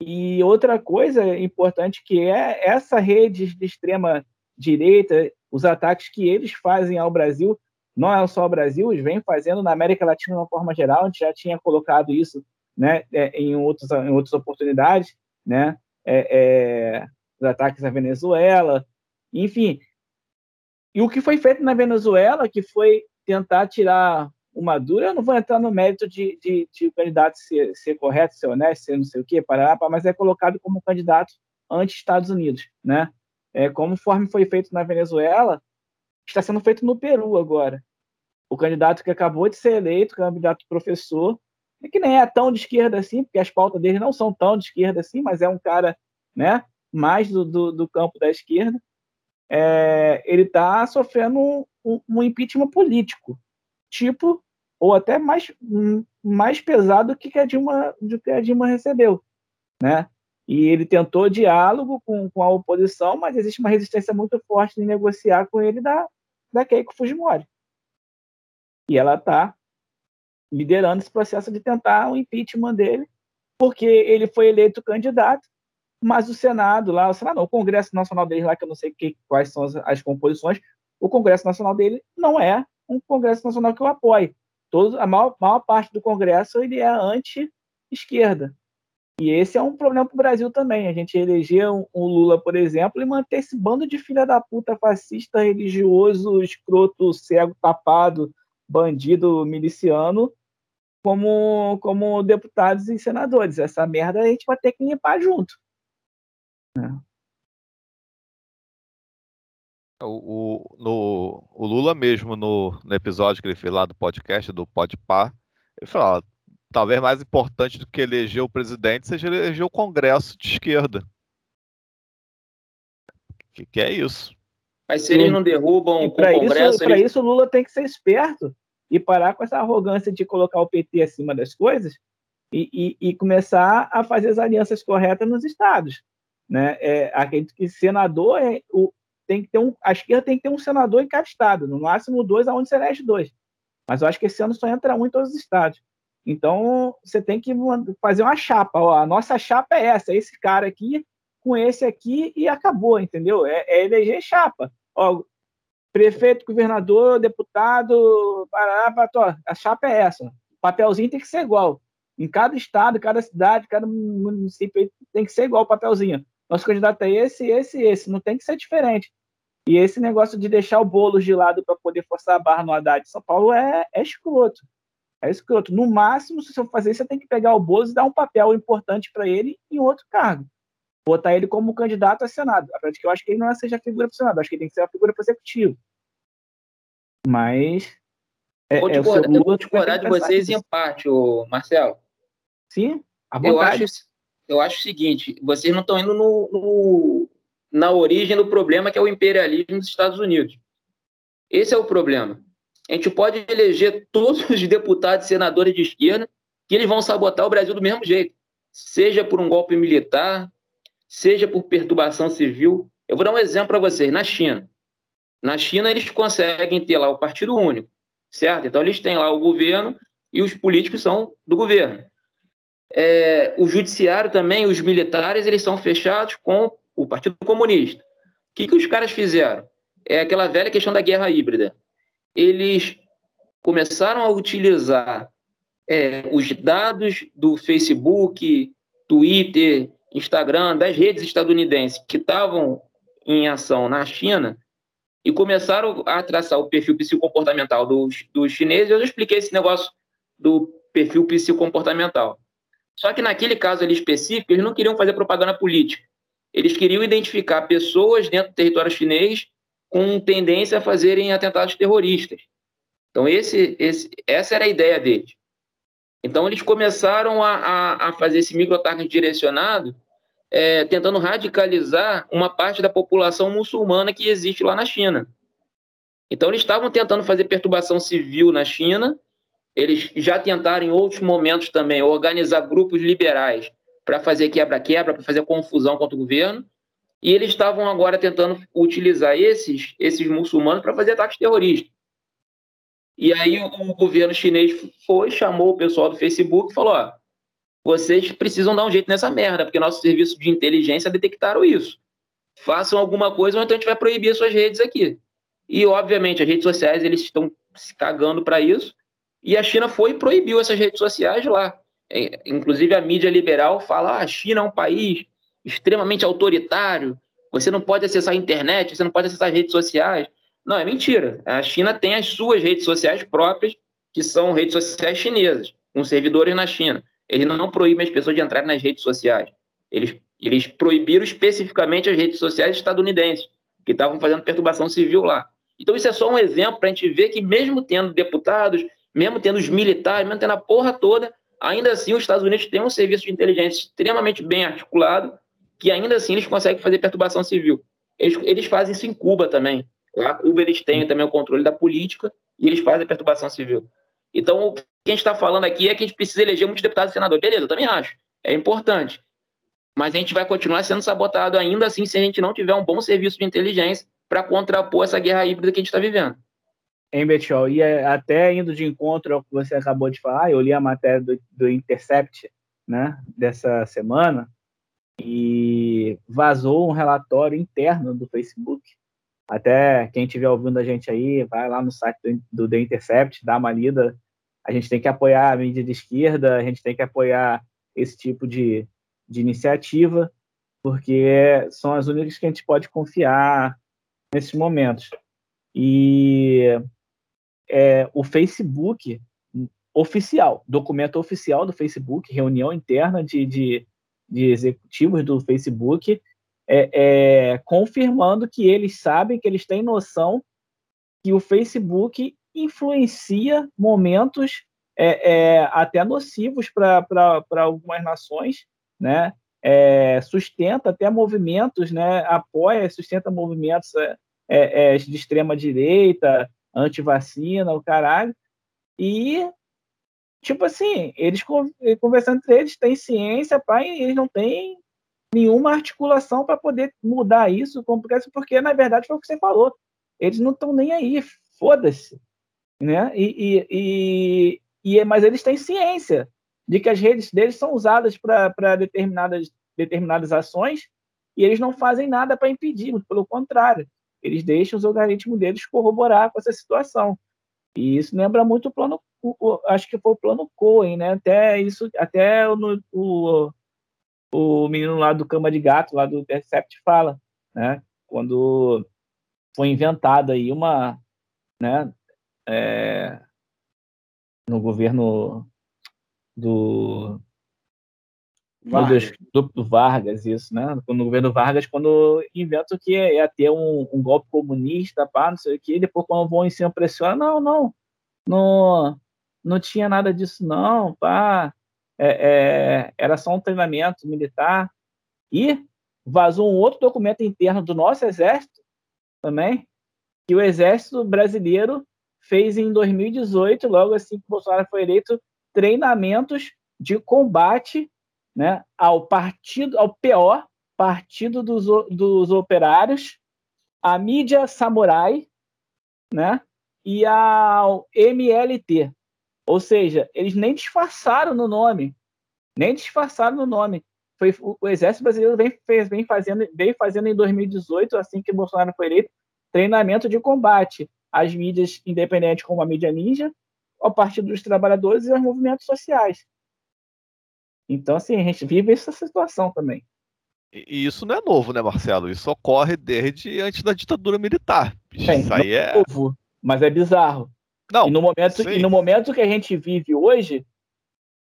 E outra coisa importante que é essa rede de extrema direita, os ataques que eles fazem ao Brasil, não é só ao Brasil, eles vêm fazendo na América Latina de uma forma geral, a gente já tinha colocado isso né, é, em, outros, em outras oportunidades, né, é, é, os ataques à Venezuela, enfim. E o que foi feito na Venezuela, que foi tentar tirar o Maduro, eu não vou entrar no mérito de, de, de o candidato ser, ser, correto, ser honesto, ser não sei o quê, parará, mas é colocado como candidato anti-Estados Unidos, né? É, conforme foi feito na Venezuela, está sendo feito no Peru agora. O candidato que acabou de ser eleito, candidato professor, que nem é tão de esquerda assim, porque as pautas dele não são tão de esquerda assim, mas é um cara né, mais do, do, do campo da esquerda, é, ele está sofrendo um, um, um, impeachment político, tipo, ou até mais, mais pesado que a Dilma, do que a Dilma recebeu. Né? E ele tentou diálogo com, com a oposição, mas existe uma resistência muito forte em negociar com ele da, da Keiko Fujimori. E ela está liderando esse processo de tentar o impeachment dele, porque ele foi eleito candidato, mas o Senado lá, o Senado não, o Congresso Nacional dele lá, que eu não sei que, quais são as, as, composições, o Congresso Nacional dele não é um Congresso Nacional que eu apoie. Todo, a maior, maior parte do Congresso ele é anti-esquerda. E esse é um problema para o Brasil também. A gente eleger um, um, Lula, por exemplo, e manter esse bando de filha da puta fascista, religioso, escroto, cego, tapado, bandido, miliciano, como, como deputados e senadores. Essa merda a gente vai ter que limpar junto. É. O, o, no, o Lula mesmo, no, no episódio que ele fez lá do podcast, do Podpah, ele falou, talvez mais importante do que eleger o presidente seja eleger o Congresso de esquerda. Que, que é isso? Mas se eles não derrubam o Congresso... Para eles... isso o Lula tem que ser esperto e parar com essa arrogância de colocar o PT acima das coisas e, e, e começar a fazer as alianças corretas nos estados. Né? É, acredito que senador é, o, tem que ter um, a esquerda tem que ter um senador em cada estado, no máximo dois, aonde se elege dois. Mas eu acho que esse ano só entra um em todos os estados. Então você tem que fazer uma chapa. Ó, a nossa chapa é essa, esse cara aqui com esse aqui e acabou, entendeu? É, é eleger chapa. Ó, prefeito, governador, deputado, pará, pará, a chapa é essa. O papelzinho tem que ser igual. Em cada estado, cada cidade, cada município tem que ser igual o papelzinho. Nosso candidato é esse, esse, esse. Não tem que ser diferente. E esse negócio de deixar o bolo de lado para poder forçar a barra no Haddad de São Paulo é, é escroto. É escroto. No máximo, se você for fazer, você tem que pegar o bolo e dar um papel importante para ele em outro cargo. Botar ele como candidato a Senado. Apesar de que eu acho que ele não é seja a figura para o Senado, acho que ele tem que ser a figura para o Executivo. Mas. É, vou é, discordar, eu vou discordar de vocês em parte, ô Marcelo. Sim, eu acho, eu acho o seguinte: vocês não estão indo no, no, na origem do problema que é o imperialismo dos Estados Unidos. Esse é o problema. A gente pode eleger todos os deputados e senadores de esquerda que eles vão sabotar o Brasil do mesmo jeito, seja por um golpe militar, seja por perturbação civil. Eu vou dar um exemplo para vocês. Na China, na China eles conseguem ter lá o partido único, certo? Então eles têm lá o governo e os políticos são do governo. É, o judiciário também, os militares, eles são fechados com o Partido Comunista. O que, que os caras fizeram? É aquela velha questão da guerra híbrida. Eles começaram a utilizar é, os dados do Facebook, Twitter, Instagram, das redes estadunidenses que estavam em ação na China e começaram a traçar o perfil psicomportamental dos, dos chineses. Eu já expliquei esse negócio do perfil psicomportamental. Só que naquele caso ali específico, eles não queriam fazer propaganda política. Eles queriam identificar pessoas dentro do território chinês com tendência a fazerem atentados terroristas. Então, esse, esse, essa era a ideia deles. Então, eles começaram a, a, a fazer esse microtarget direcionado, é, tentando radicalizar uma parte da população muçulmana que existe lá na China. Então, eles estavam tentando fazer perturbação civil na China eles já tentaram em outros momentos também organizar grupos liberais para fazer quebra-quebra, para fazer confusão contra o governo, e eles estavam agora tentando utilizar esses, esses muçulmanos para fazer ataques terroristas. E aí o, governo chinês foi, chamou o pessoal do Facebook e falou: ó, vocês precisam dar um jeito nessa merda, porque nosso serviço de inteligência detectaram isso. Façam alguma coisa ou então a gente vai proibir as suas redes aqui. E, obviamente, as redes sociais eles estão se cagando para isso. E a China foi e proibiu essas redes sociais lá. É, inclusive, a mídia liberal fala: ah, a China é um país extremamente autoritário, você não pode acessar a internet, você não pode acessar as redes sociais. Não, é mentira. A China tem as suas redes sociais próprias, que são redes sociais chinesas, com servidores na China. Eles não proíbem as pessoas de entrarem nas redes sociais. Eles, eles proibiram especificamente as redes sociais estadunidenses, que estavam fazendo perturbação civil lá. Então, isso é só um exemplo para a gente ver que, mesmo tendo deputados, mesmo tendo os militares, mesmo tendo a porra toda, ainda assim os Estados Unidos têm um serviço de inteligência extremamente bem articulado, que ainda assim eles conseguem fazer perturbação civil. Eles, eles fazem isso em Cuba também. Lá, Cuba eles têm também o controle da política e eles fazem perturbação civil. Então, o que a gente está falando aqui é que a gente precisa eleger muitos deputados e senadores. Beleza, eu também acho. É importante. Mas a gente vai continuar sendo sabotado ainda assim se a gente não tiver um bom serviço de inteligência para contrapor essa guerra híbrida que a gente está vivendo. Em Betiol, e é até indo de encontro ao que você acabou de falar, eu li a matéria do, do Intercept né, dessa semana e vazou um relatório interno do Facebook. Até quem estiver ouvindo a gente aí, vai lá no site do, do The Intercept, dá uma lida. A gente tem que apoiar a mídia de esquerda, a gente tem que apoiar esse tipo de, de iniciativa, porque são as únicas que a gente pode confiar nesses momentos. E é, o Facebook oficial, documento oficial do Facebook, reunião interna de, de, de executivos do Facebook, é, é, confirmando que eles sabem, que eles têm noção que o Facebook influencia momentos é, é até nocivos para algumas nações, né? é, sustenta até movimentos, né, apoia, sustenta movimentos é, de extrema direita, anti-vacina, o caralho, e tipo assim, eles conversando entre eles, têm ciência, pai, eles não têm nenhuma articulação para poder mudar isso, porque na verdade foi o que você falou, eles não estão nem aí, foda-se, né? E, e, e, e, mas eles têm ciência, de que as redes deles são usadas para determinadas, determinadas ações e eles não fazem nada para impedir, pelo contrário, eles deixam os algoritmos deles corroborar com essa situação. E isso lembra muito o plano, o, acho que foi o plano Cohen, né? Até isso, até no, o, o menino lá do Cama de Gato, lá do Intercept, fala, né? Quando foi inventada aí uma, né? É, no governo do Vargas. Do, do, Vargas, isso, né? No governo Vargas, quando inventam que ia ter um, um, golpe comunista, pá, não sei o quê, e depois quando vão em cima pressiona, não, não, não, não tinha nada disso, não, pá, é, é, era só um treinamento militar. E vazou um outro documento interno do nosso exército também, que o exército brasileiro fez em 2018, logo assim que o Bolsonaro foi eleito, treinamentos de combate né, ao partido, ao pior partido dos, dos operários, à mídia samurai, né, e ao MLT. Ou seja, eles nem disfarçaram no nome, nem disfarçaram no nome. Foi, o Exército Brasileiro vem, fez, vem, fazendo, vem fazendo em 2018, assim que Bolsonaro foi eleito, treinamento de combate às mídias independentes como a mídia ninja ao Partido dos Trabalhadores e aos movimentos sociais. Então, assim, a gente vive essa situação também. E isso não é novo, né, Marcelo? Isso ocorre desde antes da ditadura militar. Sim, isso aí é novo, mas é bizarro. Não, e no momento sim. e no momento que a gente vive hoje,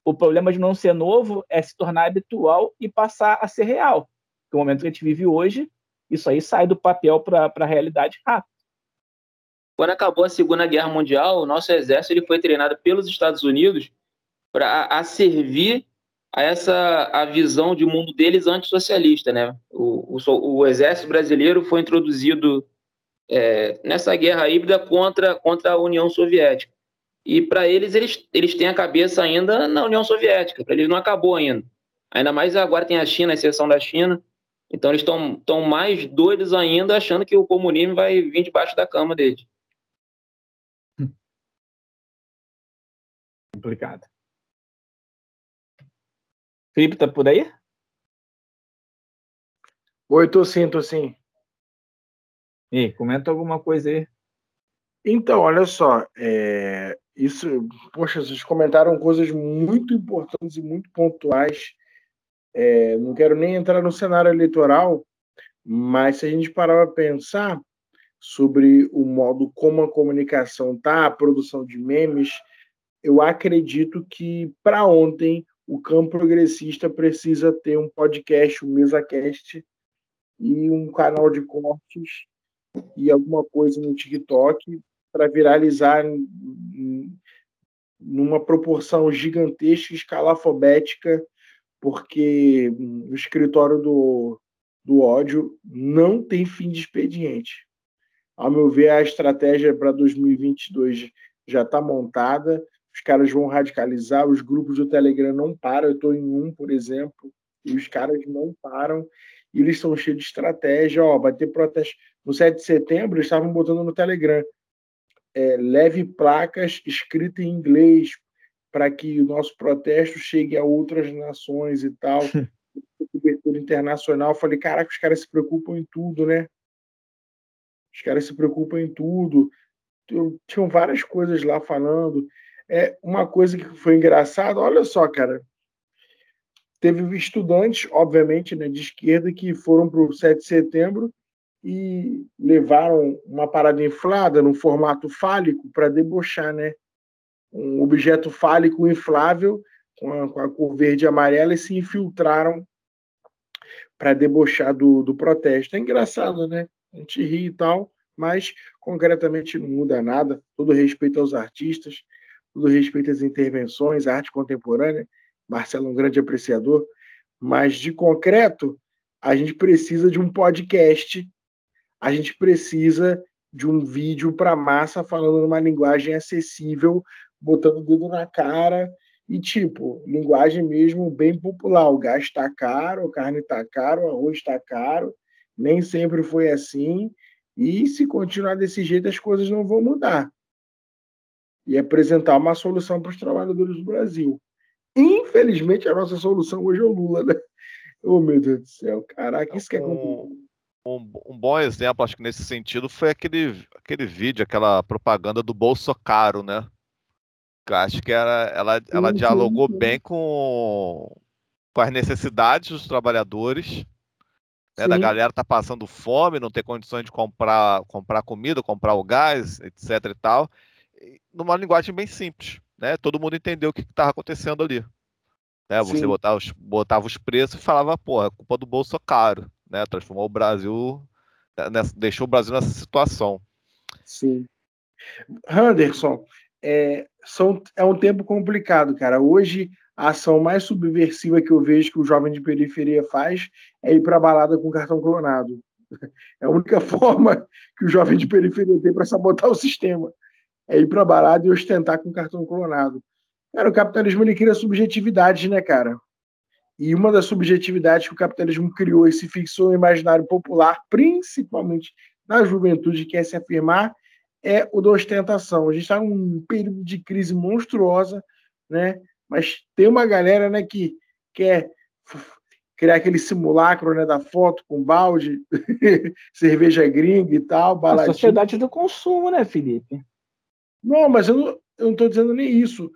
o problema de não ser novo é se tornar habitual e passar a ser real. No momento que a gente vive hoje, isso aí sai do papel para a realidade rápido. Quando acabou a Segunda Guerra Mundial, o nosso exército ele foi treinado pelos Estados Unidos para servir a essa a visão de mundo deles antissocialista, né? O, o, o exército brasileiro foi introduzido é, nessa guerra híbrida contra, contra a União Soviética. E para eles, eles, eles têm a cabeça ainda na União Soviética, para eles não acabou ainda. Ainda mais agora tem a China, a exceção da China. Então eles estão mais doidos ainda, achando que o comunismo vai vir debaixo da cama deles. Complicado. Felipe, tá por aí? Oi, tô sim, tô sim. E comenta alguma coisa aí. Então, olha só, é, isso, poxa, vocês comentaram coisas muito importantes e muito pontuais. É, não quero nem entrar no cenário eleitoral, mas se a gente parar para pensar sobre o modo como a comunicação tá, a produção de memes, eu acredito que para ontem o campo progressista precisa ter um podcast, um MesaCast e um canal de cortes e alguma coisa no TikTok para viralizar numa proporção gigantesca, escalafobética, porque o escritório do, do ódio não tem fim de expediente. Ao meu ver, a estratégia para 2022 já está montada, os caras vão radicalizar, os grupos do Telegram não param, eu estou em um, por exemplo, e os caras não param, e eles estão cheios de estratégia, ó, vai ter protesto. No 7 de setembro, eles estavam botando no Telegram, é, leve placas escritas em inglês para que o nosso protesto chegue a outras nações e tal. cobertura internacional. Falei, caraca, os caras se preocupam em tudo, né? Os caras se preocupam em tudo. Tinham várias coisas lá falando. É uma coisa que foi engraçada. Olha só, cara. Teve estudantes, obviamente, né, de esquerda que foram para o 7 de setembro e levaram uma parada inflada no formato fálico para debochar, né? Um objeto fálico inflável com a, com a cor verde e amarela e se infiltraram para debochar do, do protesto. É engraçado, né? A gente ri e tal, mas concretamente não muda nada. Todo respeito aos artistas, todo respeito às intervenções, à arte contemporânea. Marcelo é um grande apreciador, mas de concreto, a gente precisa de um podcast a gente precisa de um vídeo para massa falando numa linguagem acessível, botando o dedo na cara e tipo, linguagem mesmo bem popular. O gás está caro, a carne está caro, o arroz está caro. Nem sempre foi assim. E se continuar desse jeito, as coisas não vão mudar. E apresentar uma solução para os trabalhadores do Brasil. Infelizmente, a nossa solução hoje é o Lula, né? Oh, meu Deus do céu, caraca, isso que é complicado um, um, bom exemplo, acho que nesse sentido, foi aquele, aquele vídeo, aquela propaganda do Bolso Caro, né? Acho que era, ela, ela dialogou bem com, com as necessidades dos trabalhadores, né? da galera tá passando fome, não ter condições de comprar, comprar comida, comprar o gás, etc e tal, numa linguagem bem simples, né? Todo mundo entendeu o que estava acontecendo ali. Né? Você botava os, botava os preços e falava, porra, é culpa do bolso caro né? Transformou o Brasil, nessa, deixou o Brasil nessa situação. Sim. Anderson, é, são, é um tempo complicado, cara. Hoje, a ação mais subversiva que eu vejo que o jovem de periferia faz é ir para balada com cartão clonado. É a única forma que o jovem de periferia tem para sabotar o sistema. É ir para balada e ostentar com cartão clonado. Cara, o capitalismo ele cria subjetividade, né, cara? E uma das subjetividades que o capitalismo criou e se fixou no imaginário popular, principalmente na juventude que quer se afirmar, é o da ostentação. A gente está num período de crise monstruosa, né? mas tem uma galera né, que quer criar aquele simulacro né, da foto com balde, cerveja gringa e tal. Baladinho. A sociedade do consumo, né, Felipe? Não, mas eu não estou dizendo nem isso.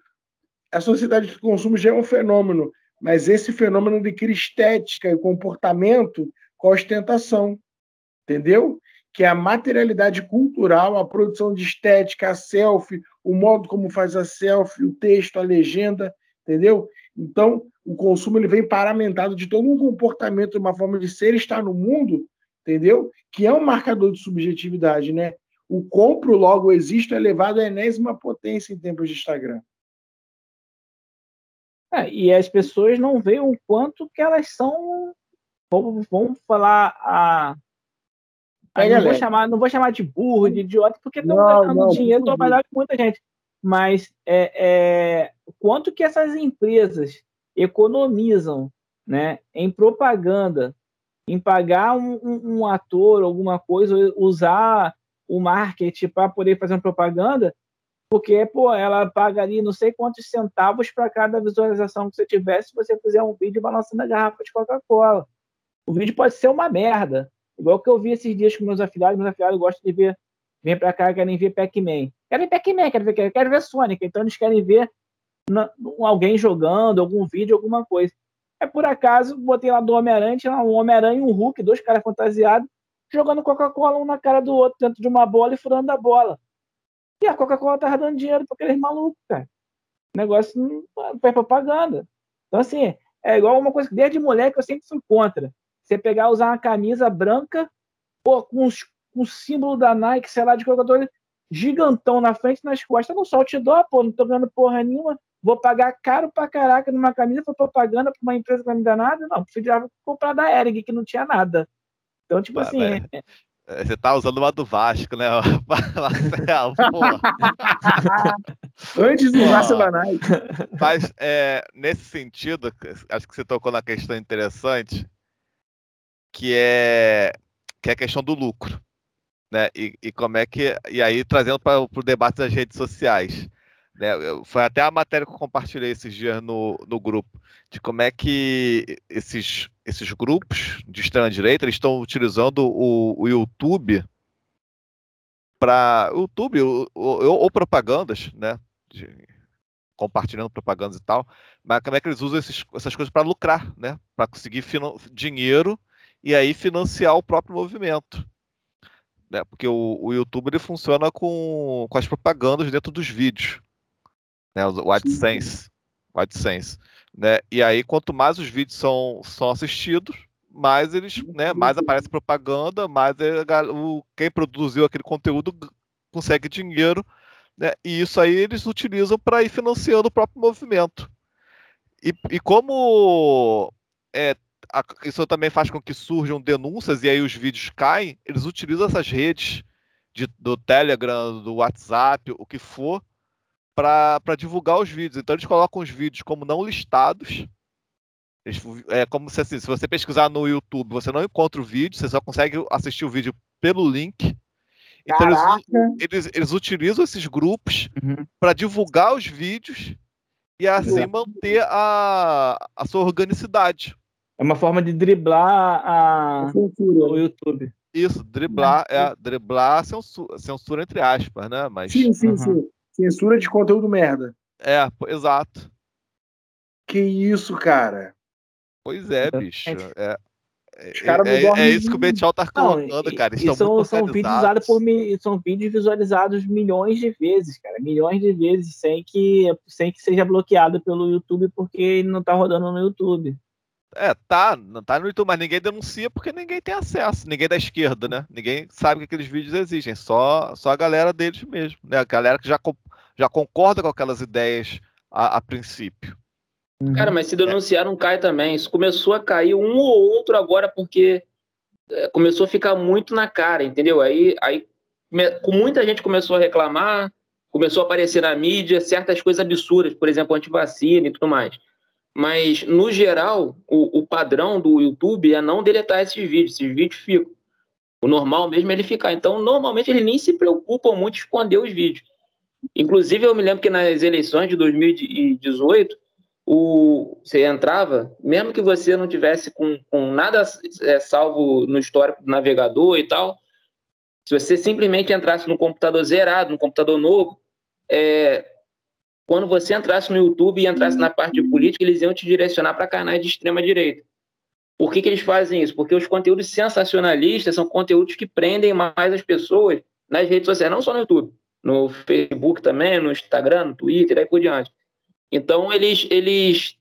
A sociedade do consumo já é um fenômeno mas esse fenômeno de estética e comportamento com a ostentação, entendeu? Que é a materialidade cultural, a produção de estética, a selfie, o modo como faz a selfie, o texto, a legenda, entendeu? Então, o consumo ele vem paramentado de todo um comportamento, uma forma de ser estar no mundo, entendeu? Que é um marcador de subjetividade, né? O compro, logo existo, é elevado à enésima potência em tempos de Instagram. É, e as pessoas não veem o quanto que elas são. Vamos, vamos falar a. Aí não, vou chamar, não vou chamar de burro, de idiota, porque estão gastando dinheiro trabalhar com muita gente. Mas é, é, quanto que essas empresas economizam né, em propaganda, em pagar um, um, um ator, alguma coisa, usar o marketing para poder fazer uma propaganda, Porque, pô, ela paga ali não sei quantos centavos para cada visualização que você tiver se você fizer um vídeo balançando a garrafa de Coca-Cola. O vídeo pode ser uma merda. Igual que eu vi esses dias com meus afiliados, meus afiliados gostam de ver, vem pra cá, querem ver Pac-Man. Querem Pac-Man, querem ver, querem ver Sonic. Então eles querem ver alguém jogando, algum vídeo, alguma coisa. É por acaso, botei lá do Homem-Aranha, um Homem-Aranha e um Hulk, dois caras fantasiados, jogando Coca-Cola um na cara do outro, dentro de uma bola e furando a bola. E a Coca-Cola tava dando dinheiro para aqueles malucos, cara. O negócio não faz propaganda. Então, assim, é igual uma coisa que desde moleque eu sempre fui contra. Você pegar usar uma camisa branca, pô, com, os, com o símbolo da Nike, sei lá, de jogador gigantão na frente nas costas. Não só outdoor, pô, não tô ganhando porra nenhuma. Vou pagar caro pra caraca numa camisa, foi propaganda pra uma empresa que não me dá nada. Não, prefiro comprar da Eric, que não tinha nada. Então, tipo assim. É, é, você tá usando uma do Vasco, né? Marcelo, Antes do Vasco Banai. Mas é, nesse sentido, acho que você tocou na questão interessante, que é, que é a questão do lucro. Né? E, e como é que. E aí, trazendo para o debate das redes sociais. Né? Foi até a matéria que eu compartilhei esses dias no, no grupo, de como é que esses, esses grupos de extrema-direita estão utilizando o, o YouTube para YouTube ou, ou, ou, propagandas, né? De, compartilhando propagandas e tal, mas como é que eles usam esses, essas coisas para lucrar, né? Para conseguir dinheiro e aí financiar o próprio movimento. Né? Porque o, o YouTube ele funciona com, com as propagandas dentro dos vídeos né, o AdSense, o AdSense, né? E aí quanto mais os vídeos são, são assistidos, mais eles, né, mais aparece propaganda, mais é, o, quem produziu aquele conteúdo consegue dinheiro, né? E isso aí eles utilizam para ir financiando o próprio movimento. E, e como é, a, isso também faz com que surjam denúncias e aí os vídeos caem, eles utilizam essas redes de, do Telegram, do WhatsApp, o que for, para divulgar os vídeos. Então eles colocam os vídeos como não listados. Eles, é como se assim, se você pesquisar no YouTube, você não encontra o vídeo, você só consegue assistir o vídeo pelo link. Então eles, eles, eles, utilizam esses grupos uhum. para divulgar os vídeos e assim manter a, a sua organicidade. É uma forma de driblar a, o YouTube. Isso, driblar, é, driblar censura, censura entre aspas, né? Mas, sim, sim, uhum. sim. Censura de conteúdo merda. É, exato. Que isso, cara? Pois é, bicho. É, é, é, é, isso que o Betial tá colocando, não, cara. E são, são vídeos usados por são vídeos visualizados milhões de vezes, cara. Milhões de vezes sem que, sem que seja bloqueado pelo YouTube porque não tá rodando no YouTube. É, tá, não tá no YouTube, mas ninguém denuncia porque ninguém tem acesso, ninguém da esquerda, né? Ninguém sabe que aqueles vídeos existem, só, só a galera deles mesmo, né? A galera que já, já concorda com aquelas ideias a, a princípio. Uhum. Cara, mas se denunciar não cai também. Isso começou a cair um ou outro agora porque é, começou a ficar muito na cara, entendeu? Aí, aí com muita gente começou a reclamar, começou a aparecer na mídia certas coisas absurdas, por exemplo, antivacina e tudo mais. Mas, no geral, o, o, padrão do YouTube é não deletar esses vídeos. Esses vídeos ficam. O normal mesmo é ele ficar. Então, normalmente, eles nem se preocupam muito em esconder os vídeos. Inclusive, eu me lembro que nas eleições de 2018, o, você entrava, mesmo que você não tivesse com, com nada é, salvo no histórico do navegador e tal, se você simplesmente entrasse no computador zerado, no computador novo, é, quando você entrasse no YouTube e entrasse na parte de política, eles iam te direcionar para canais de extrema direita. Por que, que eles fazem isso? Porque os conteúdos sensacionalistas são conteúdos que prendem mais as pessoas nas redes sociais, não só no YouTube, no Facebook também, no Instagram, no Twitter, aí por diante. Então, eles, eles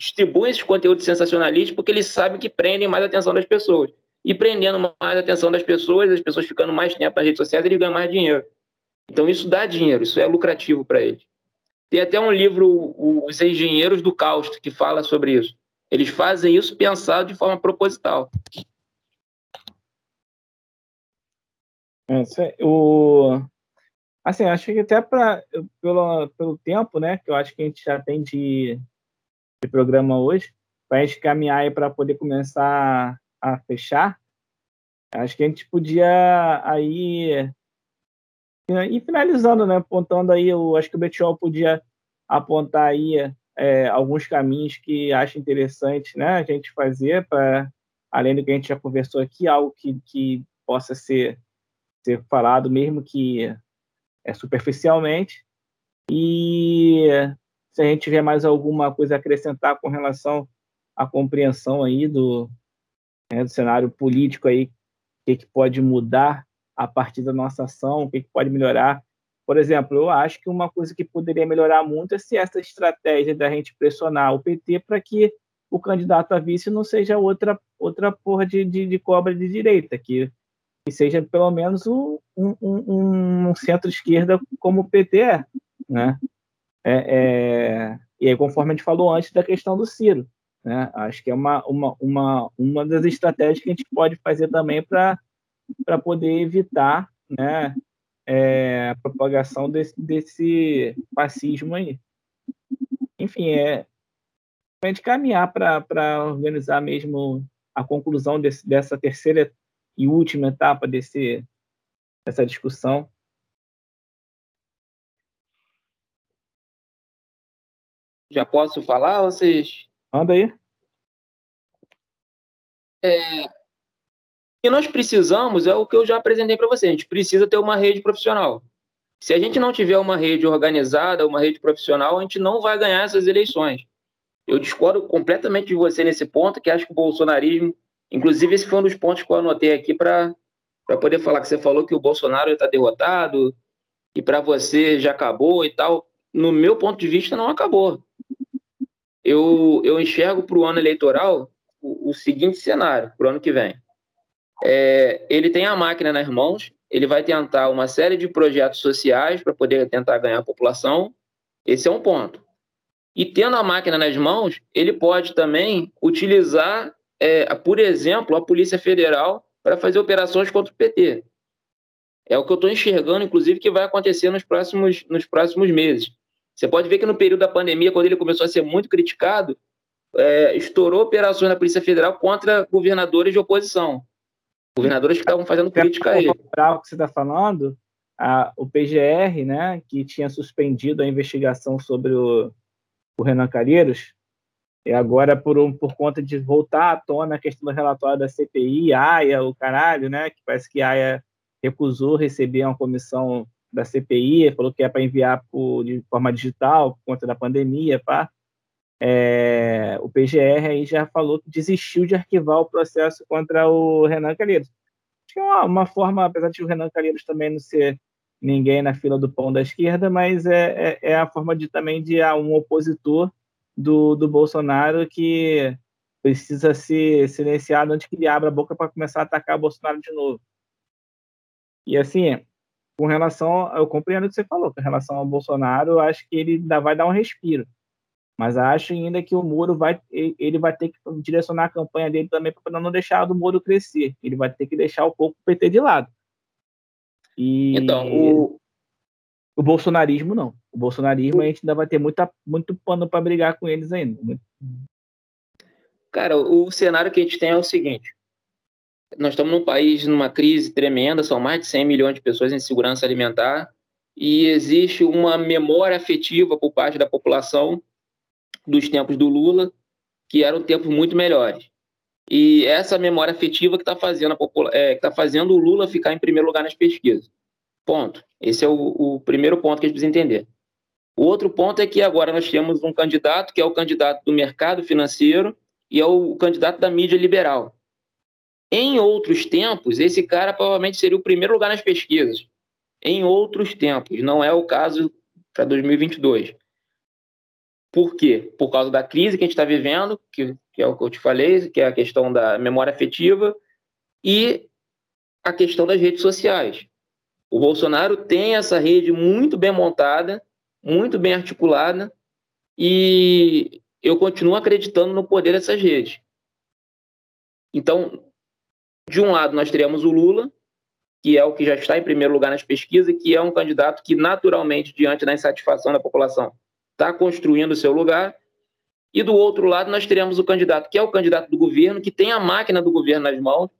distribuem esses conteúdos sensacionalistas porque eles sabem que prendem mais a atenção das pessoas. E prendendo mais a atenção das pessoas, as pessoas ficando mais tempo nas redes sociais, eles ganham mais dinheiro. Então, isso dá dinheiro, isso é lucrativo para eles. Tem até um livro, Os Engenheiros do Caos, que fala sobre isso. Eles fazem isso pensado de forma proposital. É, o... Assim, acho que até pra, pelo, pelo tempo, né, que eu acho que a gente já tem de, de programa hoje, para a gente caminhar para poder começar a fechar, acho que a gente podia aí E finalizando, né, apontando aí, eu acho que o Betiol podia apontar aí é, alguns caminhos que acha interessante né, a gente fazer para, além do que a gente já conversou aqui, algo que, que possa ser, ser falado, mesmo que é, superficialmente. E se a gente tiver mais alguma coisa a acrescentar com relação à compreensão aí do, né, do cenário político aí, o que, que pode mudar a partir da nossa ação, o que, que pode melhorar. Por exemplo, eu acho que uma coisa que poderia melhorar muito é se essa estratégia da gente pressionar o PT para que o candidato a vice não seja outra outra porra de, de, de cobra de direita, que, que seja pelo menos um, um, um centro-esquerda como o PT é, né? É, é, e aí, conforme a gente falou antes da questão do Ciro, né? Acho que é uma, uma, uma, uma das estratégias que a gente pode fazer também para para poder evitar né, é, a propagação desse, desse fascismo aí. Enfim, é a gente caminhar para organizar mesmo a conclusão desse, dessa terceira e última etapa desse, dessa discussão. Já posso falar, vocês? Manda aí. É, que nós precisamos é o que eu já apresentei para você. A gente precisa ter uma rede profissional. Se a gente não tiver uma rede organizada, uma rede profissional, a gente não vai ganhar essas eleições. Eu discordo completamente de você nesse ponto, que acho que o bolsonarismo, inclusive esse foi um dos pontos que eu anotei aqui para poder falar que você falou que o Bolsonaro está derrotado, e para você já acabou e tal. No meu ponto de vista, não acabou. Eu, eu enxergo para o ano eleitoral o, o seguinte cenário, para o ano que vem é, ele tem a máquina nas mãos, ele vai tentar uma série de projetos sociais para poder tentar ganhar a população. Esse é um ponto. E tendo a máquina nas mãos, ele pode também utilizar, é, por exemplo, a Polícia Federal para fazer operações contra o PT. É o que eu estou enxergando, inclusive, que vai acontecer nos próximos, nos próximos meses. Você pode ver que no período da pandemia, quando ele começou a ser muito criticado, é, estourou operações da Polícia Federal contra governadores de oposição governadores que estavam fazendo crítica a ele. O que você está falando, a, o PGR, né, que tinha suspendido a investigação sobre o, o Renan Calheiros, e agora, por, um, por conta de voltar à tona a questão do relatório da CPI, AIA, o caralho, né, que parece que a AIA recusou receber uma comissão da CPI, falou que é para enviar por, de forma digital, por conta da pandemia, pá. É, o PGR aí já falou que desistiu de arquivar o processo contra o Renan Calheiros. Acho que é uma, uma forma, apesar de o Renan Calheiros também não ser ninguém na fila do pão da esquerda, mas é, é, é a forma de também de ah, um opositor do, do Bolsonaro que precisa ser silenciado antes que ele abra a boca para começar a atacar o Bolsonaro de novo. E assim, com relação, eu compreendo o que você falou, com relação ao Bolsonaro, acho que ele ainda vai dar um respiro mas acho ainda que o Moro vai, ele vai ter que direcionar a campanha dele também para não deixar do Moro crescer. Ele vai ter que deixar um pouco o PT de lado. E então, o, o bolsonarismo não. O bolsonarismo a gente ainda vai ter muita, muito pano para brigar com eles ainda. Cara, o cenário que a gente tem é o seguinte: nós estamos num país numa crise tremenda, são mais de 100 milhões de pessoas em segurança alimentar, e existe uma memória afetiva por parte da população dos tempos do Lula, que eram tempos muito melhores. E essa memória afetiva que está fazendo, é, tá fazendo o Lula ficar em primeiro lugar nas pesquisas. Ponto. Esse é o, o primeiro ponto que a gente precisa entender. O outro ponto é que agora nós temos um candidato que é o candidato do mercado financeiro e é o candidato da mídia liberal. Em outros tempos, esse cara provavelmente seria o primeiro lugar nas pesquisas. Em outros tempos, não é o caso para 2022. Por quê? Por causa da crise que a gente está vivendo, que, que, é o que eu te falei, que é a questão da memória afetiva, e a questão das redes sociais. O Bolsonaro tem essa rede muito bem montada, muito bem articulada, e eu continuo acreditando no poder dessas redes. Então, de um lado, nós teremos o Lula, que é o que já está em primeiro lugar nas pesquisas, que é um candidato que, naturalmente, diante da insatisfação da população, está construindo o seu lugar. E do outro lado, nós teremos o candidato, que é o candidato do governo, que tem a máquina do governo nas mãos,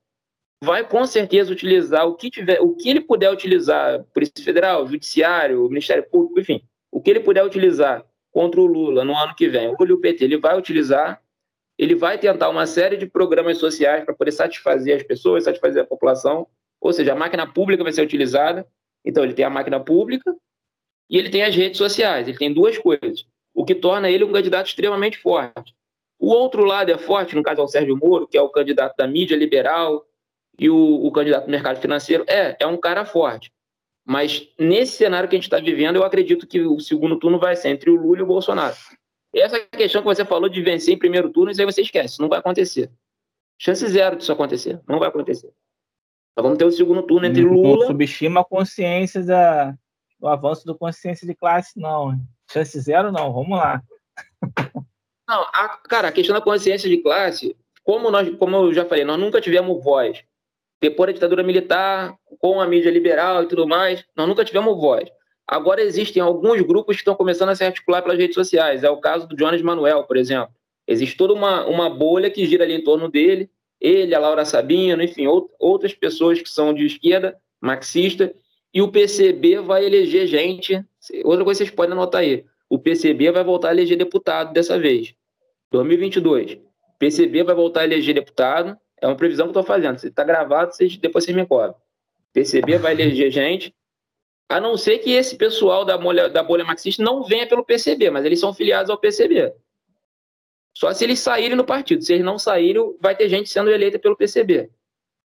vai com certeza utilizar o que tiver, o que ele puder utilizar, Polícia Federal, Judiciário, Ministério Público, enfim, o que ele puder utilizar contra o Lula no ano que vem, ou o PT, ele vai utilizar, ele vai tentar uma série de programas sociais para poder satisfazer as pessoas, satisfazer a população, ou seja, a máquina pública vai ser utilizada, então ele tem a máquina pública e ele tem as redes sociais, ele tem duas coisas, o que torna ele um candidato extremamente forte. O outro lado é forte, no caso é o Sérgio Moro, que é o candidato da mídia liberal, e o, o candidato do mercado financeiro é, é um cara forte. Mas nesse cenário que a gente está vivendo, eu acredito que o segundo turno vai ser entre o Lula e o Bolsonaro. Essa questão que você falou de vencer em primeiro turno, isso aí você esquece, não vai acontecer. Chance zero disso acontecer, não vai acontecer. Então vamos ter o segundo turno entre Lula. Não subestima a consciência da, do avanço do consciência de classe, não. Chance zero, não. Vamos lá. Não, a, cara, a questão da consciência de classe, como nós, como eu já falei, nós nunca tivemos voz depois da ditadura militar, com a mídia liberal e tudo mais, nós nunca tivemos voz. Agora existem alguns grupos que estão começando a se articular pelas redes sociais. É o caso do Jones Manuel, por exemplo. Existe toda uma, uma bolha que gira ali em torno dele. Ele, a Laura Sabino, enfim, outras pessoas que são de esquerda, marxista. E o PCB vai eleger gente. Outra coisa que vocês podem anotar aí. O PCB vai voltar a eleger deputado dessa vez. 2022. O PCB vai voltar a eleger deputado é uma previsão que eu estou fazendo. Se está gravado, vocês, depois vocês me cobram. PCB vai eleger gente, a não ser que esse pessoal da bolha, da bolha marxista não venha pelo PCB, mas eles são filiados ao PCB. Só se eles saírem no partido. Se eles não saírem, vai ter gente sendo eleita pelo PCB.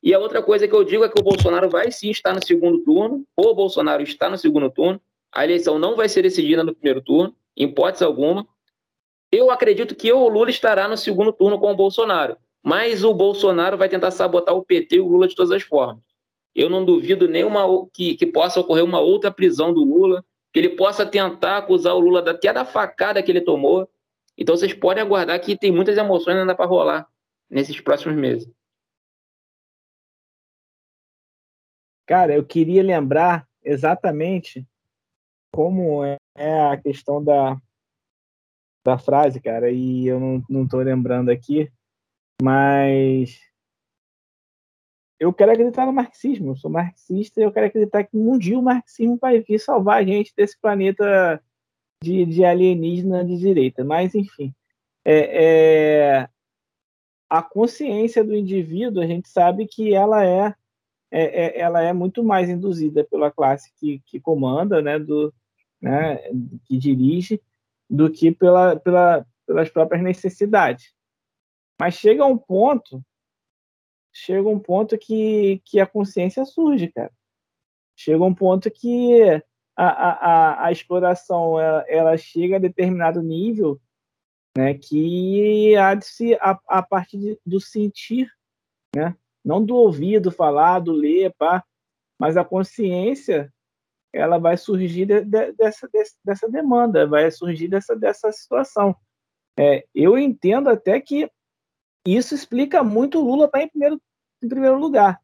E a outra coisa que eu digo é que o Bolsonaro vai sim estar no segundo turno, ou o Bolsonaro está no segundo turno. A eleição não vai ser decidida no primeiro turno, em hipótese alguma. Eu acredito que o Lula estará no segundo turno com o Bolsonaro. Mas o Bolsonaro vai tentar sabotar o PT e o Lula de todas as formas. Eu não duvido nenhuma que, que possa ocorrer uma outra prisão do Lula, que ele possa tentar acusar o Lula até da facada que ele tomou. Então vocês podem aguardar que tem muitas emoções ainda para rolar nesses próximos meses. Cara, eu queria lembrar exatamente como é a questão da, da frase, cara, e eu não estou lembrando aqui, mas eu quero acreditar no marxismo. Eu sou marxista e eu quero acreditar que um dia o marxismo vai vir salvar a gente desse planeta de, de alienígena de direita. Mas, enfim, é, é, a consciência do indivíduo, a gente sabe que ela é, é, é ela é muito mais induzida pela classe que, que comanda, né, do, né, que dirige, do que pela, pela, pelas próprias necessidades. Mas chega um ponto, chega um ponto que, que a consciência surge, cara. Chega um ponto que a, a, a exploração ela, ela chega a determinado nível né, que há de se, a, a partir de, do sentir, né, não do ouvido falar, do ler, pá, mas a consciência ela vai surgir de, de, dessa, de, dessa demanda, vai surgir dessa, dessa situação. É, eu entendo até que isso explica muito o Lula estar tá em primeiro, em primeiro lugar.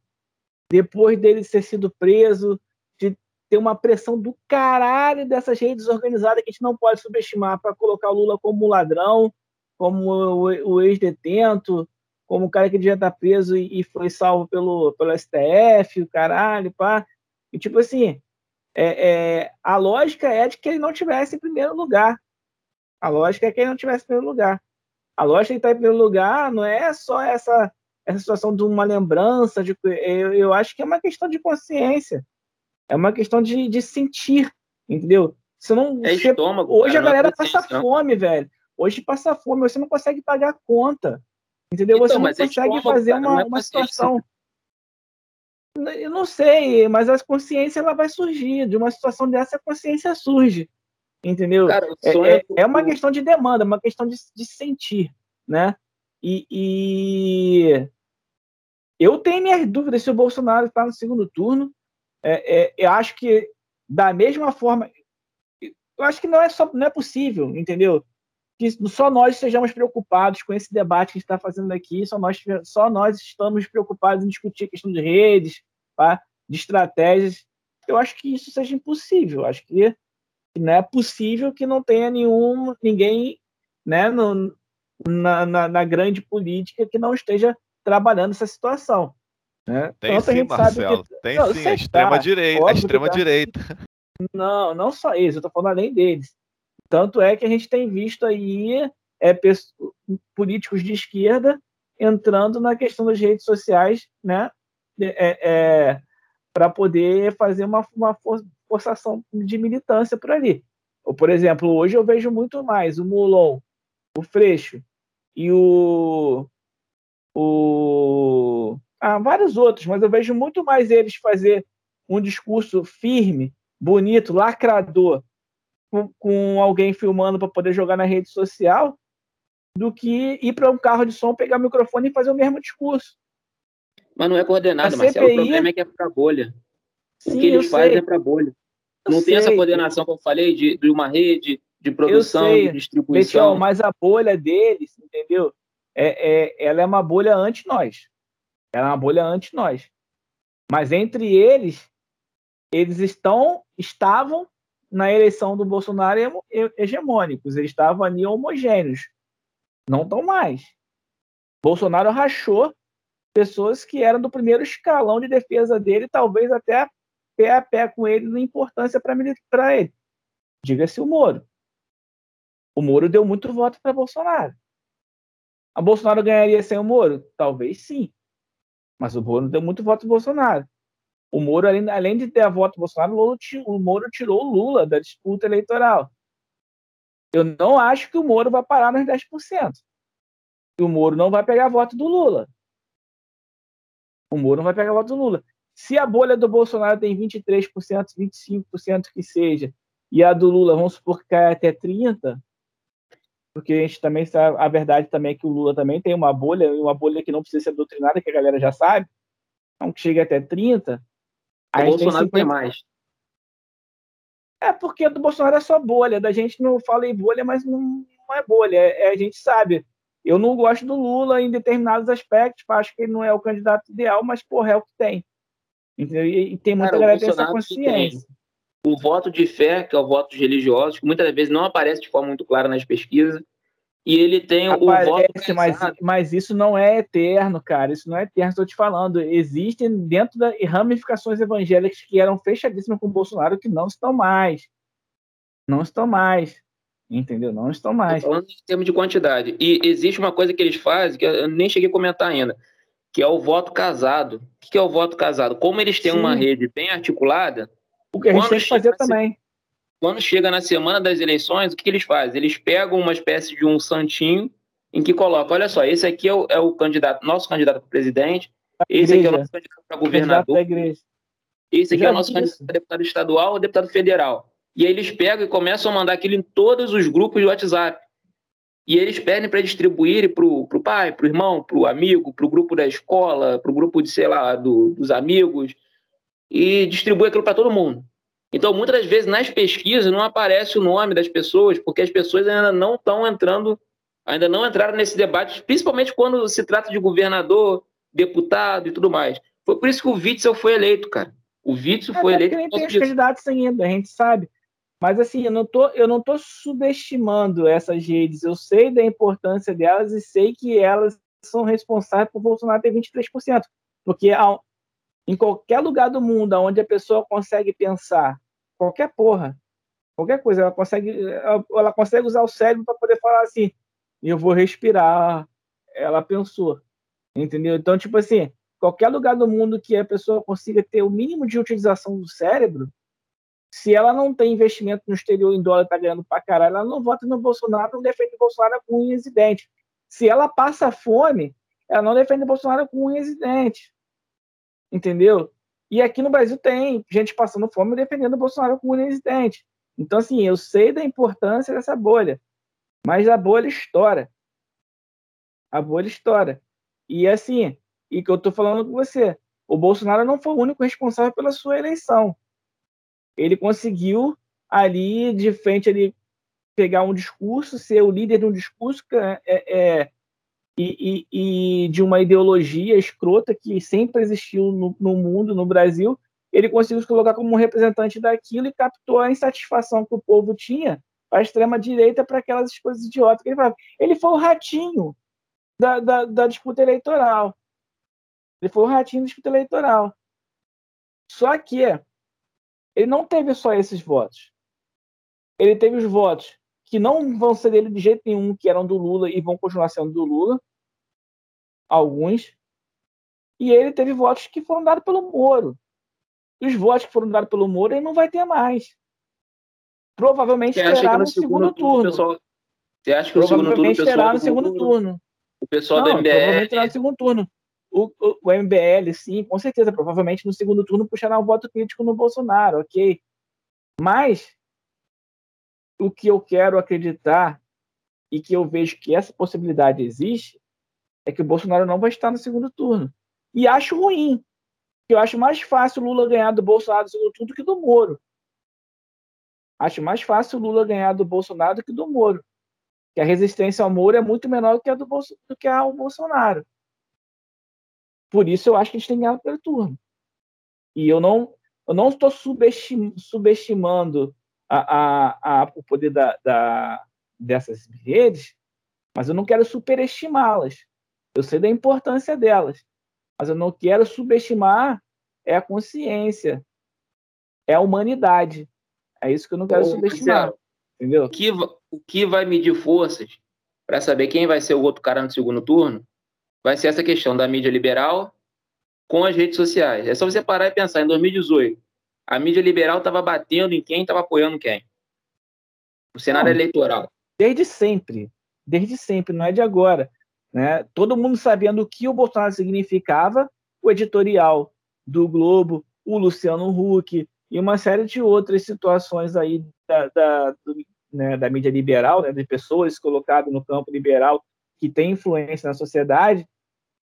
Depois dele ter sido preso, de ter uma pressão do caralho dessas redes organizadas que a gente não pode subestimar para colocar o Lula como ladrão, como o, o ex-detento, como o cara que devia estar tá preso e, e, foi salvo pelo, pelo STF, o caralho, pá. E tipo assim, é, é, a lógica é de que ele não tivesse em primeiro lugar. A lógica é que ele não tivesse em primeiro lugar a lógica que está em primeiro lugar não é só essa, essa situação de uma lembrança, de, eu, eu acho que é uma questão de consciência, é uma questão de, de sentir, entendeu? Você não, é estômago, hoje cara, a galera passa fome, velho. Hoje passa fome, você não consegue pagar a conta, entendeu? Então, você não é consegue fazer cara, uma, é uma situação. Eu não sei, mas a consciência ela vai surgir. De uma situação dessa, a consciência surge. Entendeu? Cara, é, é, é, uma questão de demanda, uma questão de, de sentir, né? E, e, eu tenho minhas dúvidas se o Bolsonaro está no segundo turno. É, é, eu acho que da mesma forma, eu acho que não é só não é possível, entendeu? Que só nós estejamos preocupados com esse debate que está fazendo aqui, só nós, só nós estamos preocupados em discutir a questão de redes, tá? de estratégias. Eu acho que isso seja impossível. Acho que não é possível que não tenha nenhum ninguém né, no, na, na, na, grande política que não esteja trabalhando essa situação. Né? Tem Tanto sim, Marcelo. Que... Tem não, sim, a extrema-direita. Tá, extrema-direita. Não, não só isso, eu tô falando além deles. Tanto é que a gente tem visto aí é, políticos de esquerda entrando na questão das redes sociais, né? É, é, para poder fazer uma, uma forçação de militância por ali. Ou, por exemplo, hoje eu vejo muito mais o Mulon, o Freixo e o. o ah, vários outros, mas eu vejo muito mais eles fazer um discurso firme, bonito, lacrador, com, com alguém filmando para poder jogar na rede social, do que ir para um carro de som, pegar o microfone e fazer o mesmo discurso. Mas não é coordenado, mas CPI... o problema é que é para bolha. Sim, o que eles fazem sei. é para bolha. Não tem essa coordenação que eu falei de, de uma rede de produção, de distribuição. Betião, mas a bolha deles, entendeu? É, é, ela é uma bolha anti-nós. Ela é uma bolha anti-nós. Mas entre eles, eles estão, estavam na eleição do Bolsonaro hegemônicos. Eles estavam ali homogêneos. Não estão mais. Bolsonaro rachou pessoas que eram do primeiro escalão de defesa dele, talvez até pé a pé com ele na importância para ele. Diga-se o Moro. O Moro deu muito voto para Bolsonaro. A Bolsonaro ganharia sem o Moro? Talvez sim. Mas o Moro deu muito voto para Bolsonaro. O Moro, além, além de ter a voto Bolsonaro, o Moro tirou o Lula da disputa eleitoral. Eu não acho que o Moro vai parar nos 10%. E o Moro não vai pegar voto do Lula. O Moro não vai pegar voto do Lula. Se a bolha do Bolsonaro tem 23%, 25% que seja, e a do Lula, vamos supor que cai até 30%, porque a gente também sabe, a verdade também é que o Lula também tem uma bolha, uma bolha que não precisa ser doutrinada, que a galera já sabe, então que chega até 30%. O Bolsonaro tem, 50... tem mais. É porque do Bolsonaro é só bolha, da gente não fala em bolha, mas não, não é bolha, é, é, a gente sabe. Eu não gosto do Lula em determinados aspectos, acho que ele não é o candidato ideal, mas porra, é o que tem. Entendeu? E, tem muita Cara, galera que tem essa consciência. O voto de fé, que é o voto dos religiosos, que muitas vezes não aparece de forma muito clara nas pesquisas, e ele tem Aparece, o voto. Mas, mas isso não é eterno, cara. Isso não é eterno, estou te falando. Existem dentro das ramificações evangélicas que eram fechadíssimas com o Bolsonaro que não estão mais. Não estão mais. Entendeu? Não estão mais. falando em termos de quantidade. E existe uma coisa que eles fazem que eu nem cheguei a comentar ainda, que é o voto casado. O que é o voto casado? Como eles têm Sim. uma rede bem articulada. O que a gente tem que fazer também quando chega na semana das eleições, o que, que, eles fazem? Eles pegam uma espécie de um santinho em que colocam, olha só, esse aqui é o, é o candidato, nosso candidato para presidente, esse aqui é o nosso candidato para governador, esse aqui é o nosso candidato para deputado estadual ou deputado federal. E aí eles pegam e começam a mandar aquilo em todos os grupos de WhatsApp. E eles pedem para distribuir para o pai, para o irmão, para o amigo, para o grupo da escola, para o grupo de, sei lá, do, dos amigos, e distribui aquilo para todo mundo. Então, muitas das vezes, nas pesquisas, não aparece o nome das pessoas, porque as pessoas ainda não estão entrando, ainda não entraram nesse debate, principalmente quando se trata de governador, deputado e tudo mais. Foi por isso que o Witzel foi eleito, cara. O Witzel foi eleito. Nem tem os candidatos ainda, a gente sabe. Mas assim, eu não tô, eu não tô subestimando essas redes. Eu sei da importância delas e sei que elas são responsáveis por Bolsonaro ter 23%. Porque em qualquer lugar do mundo onde a pessoa consegue pensar qualquer porra, qualquer coisa, ela consegue, ela consegue usar o cérebro para poder falar assim, eu vou respirar. Ela pensou, entendeu? Então, tipo assim, qualquer lugar do mundo que a pessoa consiga ter o mínimo de utilização do cérebro, se ela não tem investimento no exterior em dólar, tá ganhando pra caralho, ela não vota no Bolsonaro, não defende o Bolsonaro com unhas e dentes. Se ela passa fome, ela não defende o Bolsonaro com unhas e dentes entendeu? E aqui no Brasil tem gente passando fome defendendo o Bolsonaro como presidente. Então, assim, eu sei da importância dessa bolha, mas a bolha estoura. A bolha estoura. E assim, e que eu tô falando com você, o Bolsonaro não foi o único responsável pela sua eleição. Ele conseguiu ali de frente ali pegar um discurso, ser o líder de um discurso é, é, e, e, e, de uma ideologia escrota que sempre existiu no, no, mundo, no Brasil, ele conseguiu se colocar como um representante daquilo e captou a insatisfação que o povo tinha a extrema-direita para aquelas coisas idiotas que ele falava. Ele foi o ratinho da, da, da disputa eleitoral. Ele foi o ratinho da disputa eleitoral. Só que ele não teve só esses votos. Ele teve os votos que não vão ser dele de jeito nenhum, que eram do Lula e vão continuar sendo do Lula. Alguns. E ele teve votos que foram dados pelo Moro. E os votos que foram dados pelo Moro ele não vai ter mais. Provavelmente terá no segundo, segundo turno. Pessoal... Você acha que o segundo turno o pessoal terá no segundo turno. O pessoal não, do MBL. Provavelmente terá no segundo turno. O, o, o, MBL, sim, com certeza, provavelmente no segundo turno puxará um voto crítico no Bolsonaro, ok? Mas o que eu quero acreditar e que eu vejo que essa possibilidade existe é que o Bolsonaro não vai estar no segundo turno. E acho ruim. Eu acho mais fácil o Lula ganhar do Bolsonaro no segundo turno do que do Moro. Acho mais fácil o Lula ganhar do Bolsonaro do que do Moro. Que a resistência ao Moro é muito menor do que a do, Bolso, do que Bolsonaro. Por isso eu acho que a gente tem ganhar pelo turno. E eu não eu não estou subestim, subestimando a, a, a, o poder da, da, dessas redes, mas eu não quero superestimá-las. Eu sei da importância delas, mas eu não quero subestimar é a consciência, é a humanidade. É isso que eu não quero Ô, subestimar. Marcelo, entendeu? O que, o que vai medir forças para saber quem vai ser o outro cara no segundo turno vai ser essa questão da mídia liberal com as redes sociais. É só você parar e pensar em 2018 a mídia liberal estava batendo em quem estava apoiando quem. O cenário não, eleitoral. Desde sempre. Desde sempre, não é de agora. Né? Todo mundo sabendo o que o Bolsonaro significava, o editorial do Globo, o Luciano Huck e uma série de outras situações aí da, da, do, né, da mídia liberal, né, de pessoas colocadas no campo liberal que tem influência na sociedade,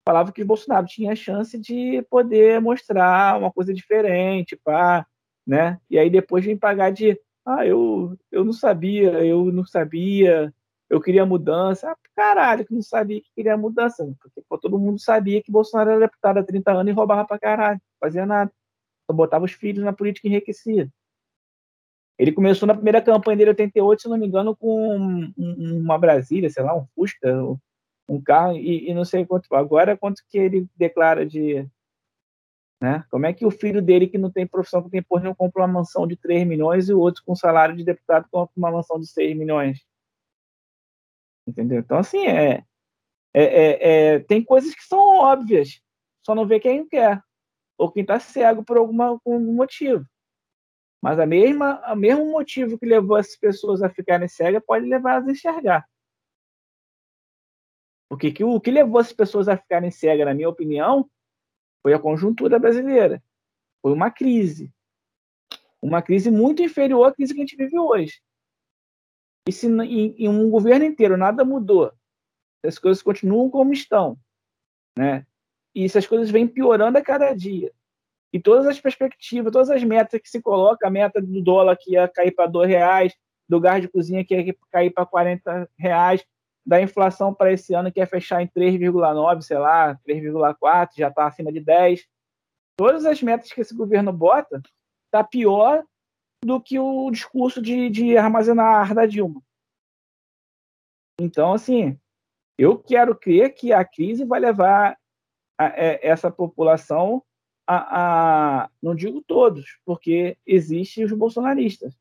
falava que o Bolsonaro tinha chance de poder mostrar uma coisa diferente, pá, né? E aí depois vem pagar de, ah, eu, eu não sabia, eu não sabia, eu queria mudança. Ah, caralho, que não sabia que queria mudança, porque pô, todo mundo sabia que Bolsonaro era deputado há 30 anos e roubava pra caralho, fazia nada. Só botava os filhos na política enriquecida. Ele começou na primeira campanha dele em 88, se não me engano, com uma Brasília, sei lá, um Fusca, um carro, e, e não sei quanto. Agora, quanto que ele declara de, né? Como é que o filho dele, que não tem profissão, que tem porra, não compra uma mansão de 3 milhões e o outro com salário de deputado compra uma mansão de 6 milhões? Entendeu? Então, assim, é, é, é, é tem coisas que são óbvias, só não vê quem quer, ou quem está cego por, alguma, por algum motivo. Mas a mesma, o mesmo motivo que levou essas pessoas a ficarem cegas pode levar a enxergar. Porque que, o que levou essas pessoas a ficarem cegas, na minha opinião, foi a conjuntura brasileira. Foi uma crise. Uma crise muito inferior à crise que a gente vive hoje. E se em, em um governo inteiro nada mudou, as coisas continuam como estão, né? E se as coisas vêm piorando a cada dia, e todas as perspectivas, todas as metas que se coloca, a meta do dólar que ia cair para dois reais, do gás de cozinha que ia cair para 40 reais, da inflação para esse ano que é fechar em 3,9, sei lá, 3,4, já está acima de 10. Todas as metas que esse governo bota tá pior do que o discurso de, de armazenar da Dilma. Então, assim, eu quero crer que a crise vai levar a, a, é, essa população a, a, não digo todos, porque existem os bolsonaristas,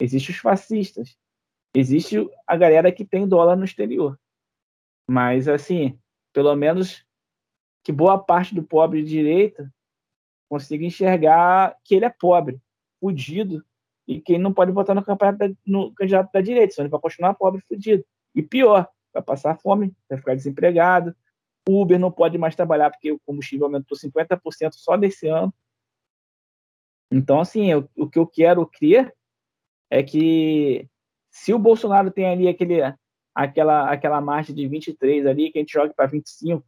existem os fascistas, Existe a galera que tem dólar no exterior. Mas, assim, pelo menos que boa parte do pobre de direita consiga enxergar que ele é pobre, fudido, e que ele não pode votar no, no candidato da direita, senão ele vai continuar pobre fudido. E pior, vai passar fome, vai ficar desempregado. O Uber não pode mais trabalhar porque o combustível aumentou 50% só desse ano. Então, assim, eu, o que eu quero crer é que se o Bolsonaro tem ali aquele, aquela, aquela marcha de 23 ali, que a gente joga para 25,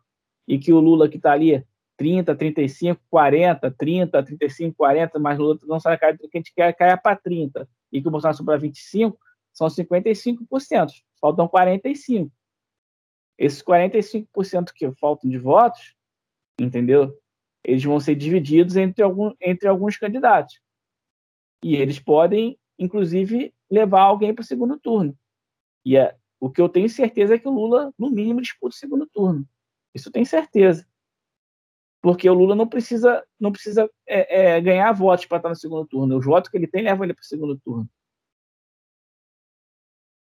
e que o Lula que está ali 30, 35, 40, 30, 35, 40, mas o Lula não sai cair, que a gente quer cair para 30, e que o Bolsonaro para 25, são 55%, faltam 45%. Esses 45% que faltam de votos, entendeu? Eles vão ser divididos entre, algum, entre alguns candidatos. E eles podem, inclusive, levar alguém para o segundo turno. E é, o que eu tenho certeza é que o Lula, no mínimo, disputa o segundo turno. Isso eu tenho certeza. Porque o Lula não precisa, não precisa é, é, ganhar votos para estar no segundo turno. Os votos que ele tem levam ele para o segundo turno.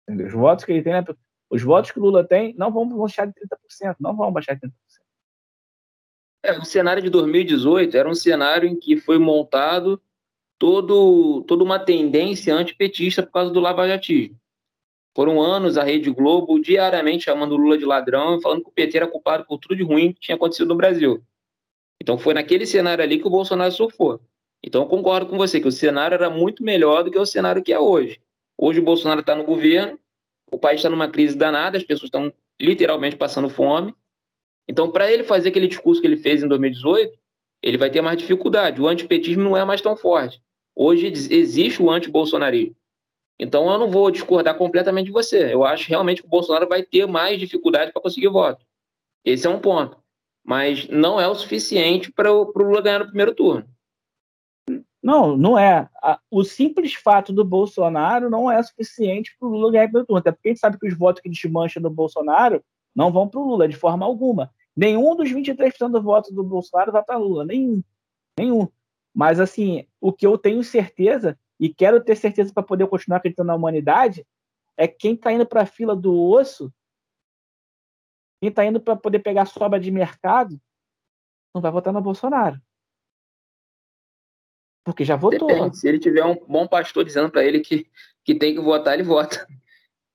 Entendeu? Os votos que ele tem, os votos que o Lula tem não vão baixar de 30%, não vão baixar de 30%. É, o cenário de 2018 era um cenário em que foi montado todo, toda uma tendência antipetista por causa do lavajatismo. Foram anos a Rede Globo diariamente chamando o Lula de ladrão e falando que o PT era culpado por tudo de ruim que tinha acontecido no Brasil. Então foi naquele cenário ali que o Bolsonaro surfou. Então concordo com você que o cenário era muito melhor do que o cenário que é hoje. Hoje o Bolsonaro está no governo, o país está numa crise danada, as pessoas estão literalmente passando fome. Então, para ele fazer aquele discurso que ele fez em 2018, ele vai ter mais dificuldade. O antipetismo não é mais tão forte. Hoje existe o anti-bolsonarismo. Então eu não vou discordar completamente de você. Eu acho realmente que o Bolsonaro vai ter mais dificuldade para conseguir voto. Esse é um ponto. Mas não é o suficiente para o Lula ganhar no primeiro turno. Não, não é. O simples fato do Bolsonaro não é suficiente para o Lula ganhar no primeiro turno. Até porque a gente sabe que os votos que desmancham do Bolsonaro não vão para o Lula de forma alguma. Nenhum dos 23% dos votos do Bolsonaro vai para Lula. Nenhum. Nenhum. Mas, assim, o que eu tenho certeza, e quero ter certeza para poder continuar acreditando na humanidade, é quem está indo para a fila do osso, quem está indo para poder pegar sobra de mercado, não vai votar no Bolsonaro. Porque já votou. Depende. Se ele tiver um bom pastor dizendo para ele que, que tem que votar, ele vota.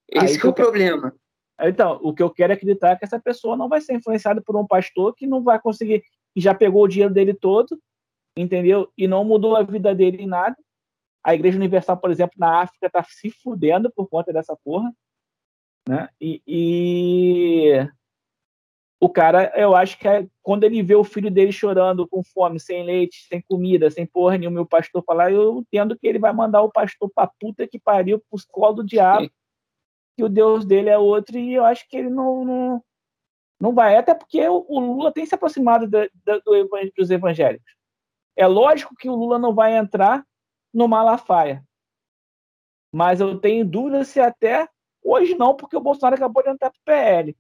Esse é o problema. Então, o que eu quero acreditar é que essa pessoa não vai ser influenciada por um pastor que não vai conseguir, que já pegou o dinheiro dele todo entendeu? E não mudou a vida dele em nada. A Igreja Universal, por exemplo, na África, tá se fudendo por conta dessa porra. Né? E, e, o cara, eu acho que é, quando ele vê o filho dele chorando com fome, sem leite, sem comida, sem porra nenhuma, o pastor falar, eu entendo que ele vai mandar o pastor pra puta que pariu pro colo do diabo, Sim. que o Deus dele é outro, e eu acho que ele não, não, não vai. Até porque o, o Lula tem se aproximado do, do, dos evangélicos. É lógico que o Lula não vai entrar no Malafaia. Mas eu tenho dúvida se até hoje não, porque o Bolsonaro acabou de entrar para o PL.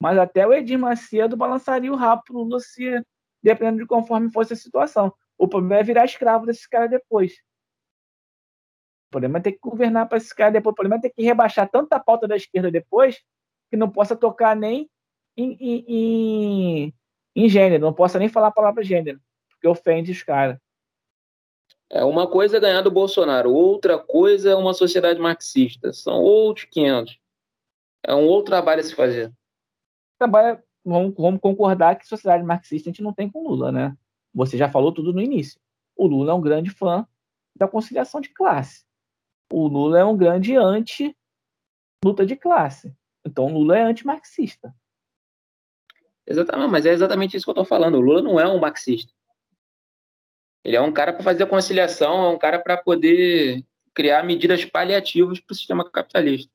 Mas até o Edir Macedo balançaria o rabo para o Lula se dependendo de conforme fosse a situação. O problema é virar escravo desses caras depois. O problema é ter que governar para esses caras depois. O problema é ter que rebaixar tanta pauta da esquerda depois que não possa tocar nem em, em, em, em gênero, não possa nem falar a palavra gênero que ofende os caras. É uma coisa é ganhar do Bolsonaro, outra coisa é uma sociedade marxista. São outros 500. É um outro trabalho a se fazer. Trabalho, vamos, vamos concordar que sociedade marxista a gente não tem com Lula, né? Você já falou tudo no início. O Lula é um grande fã da conciliação de classe. O Lula é um grande anti-luta de classe. Então, o Lula é anti-marxista. Exatamente, mas é exatamente isso que eu estou falando. O Lula não é um marxista. Ele é um cara para fazer conciliação, é um cara para poder criar medidas paliativas para o sistema capitalista.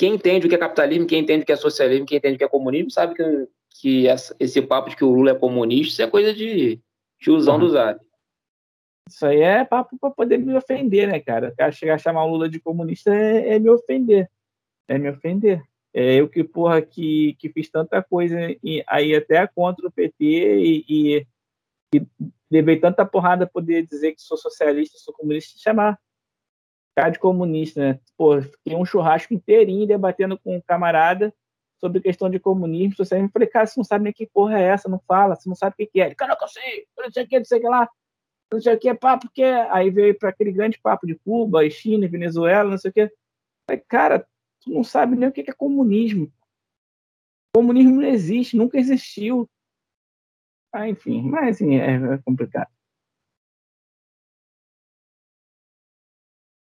Quem entende o que é capitalismo, quem entende o que é socialismo, quem entende o que é comunismo, sabe que, que essa, esse papo de que o Lula é comunista, isso é coisa de tiozão uhum. do Zap. Isso aí é papo para poder me ofender, né, cara? O cara chegar a chamar o Lula de comunista é, é me ofender. É me ofender. É eu que, porra, que, que fiz tanta coisa e, aí até contra o PT e, e que levei tanta porrada poder dizer que sou socialista, sou comunista, chamar cara de comunista, né? Pô, fiquei um churrasco inteirinho debatendo com um camarada sobre questão de comunismo, socialismo. Eu falei, cara, você não sabe nem que porra é essa, não fala, você não sabe o que, que é. Ele, cara, não sei, não sei o que, não sei o que lá, não sei o que, é papo que é. Aí veio para aquele grande papo de Cuba, China, Venezuela, não sei o que. Eu falei, cara, tu não sabe nem o que é comunismo. Comunismo não existe, nunca existiu. Ah, enfim, mas assim, é, é complicado.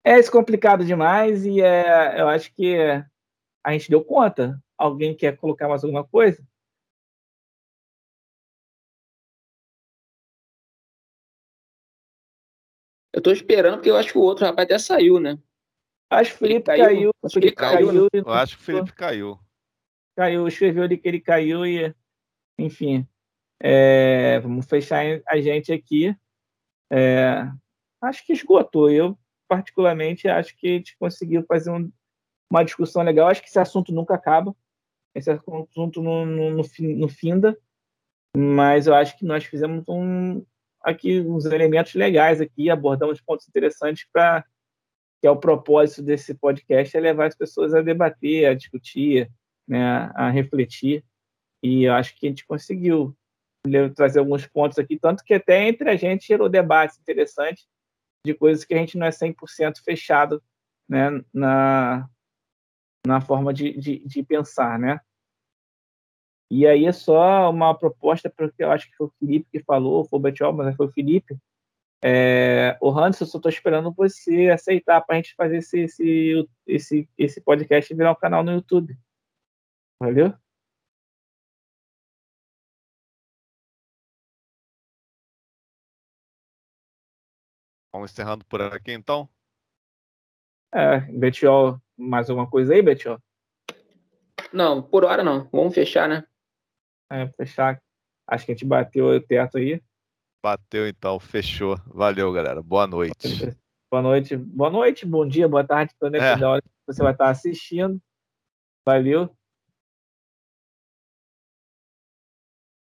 É complicado demais e é, eu acho que a gente deu conta. Alguém quer colocar mais alguma coisa? Eu tô esperando porque eu acho que o outro rapaz até saiu, né? Acho que o Felipe caiu. caiu. Acho que caiu. caiu né? Eu acho que o Felipe caiu. Caiu, escreveu ali que ele caiu e, enfim. É, vamos fechar a gente aqui. É, acho que esgotou. Eu, particularmente, acho que a gente conseguiu fazer um, uma discussão legal. Acho que esse assunto nunca acaba. Esse assunto no, no, no finda. mas eu acho que nós fizemos um aqui uns elementos legais aqui, abordamos pontos interessantes para que é o propósito desse podcast é levar as pessoas a debater, a discutir, né, a refletir. E eu acho que a gente conseguiu trazer alguns pontos aqui, tanto que até entre a gente gerou debates interessantes de coisas que a gente não é 100% fechado né, na, na forma de, de, de pensar, né? E aí é só uma proposta, porque eu acho que foi o Felipe que falou, foi o Betiol, mas foi o Felipe. É, o Hans, eu só estou esperando você aceitar para a gente fazer esse, esse, esse, esse podcast e virar um canal no YouTube. Valeu? Vamos encerrando por aqui então? É, Betiol, mais alguma coisa aí, Betiol? Não, por hora não. Vamos fechar, né? É, fechar. Acho que a gente bateu o teto aí. Bateu então, fechou. Valeu, galera. Boa noite. Boa noite, boa noite, bom dia, boa tarde, dependendo é. da hora que você vai estar assistindo. Valeu.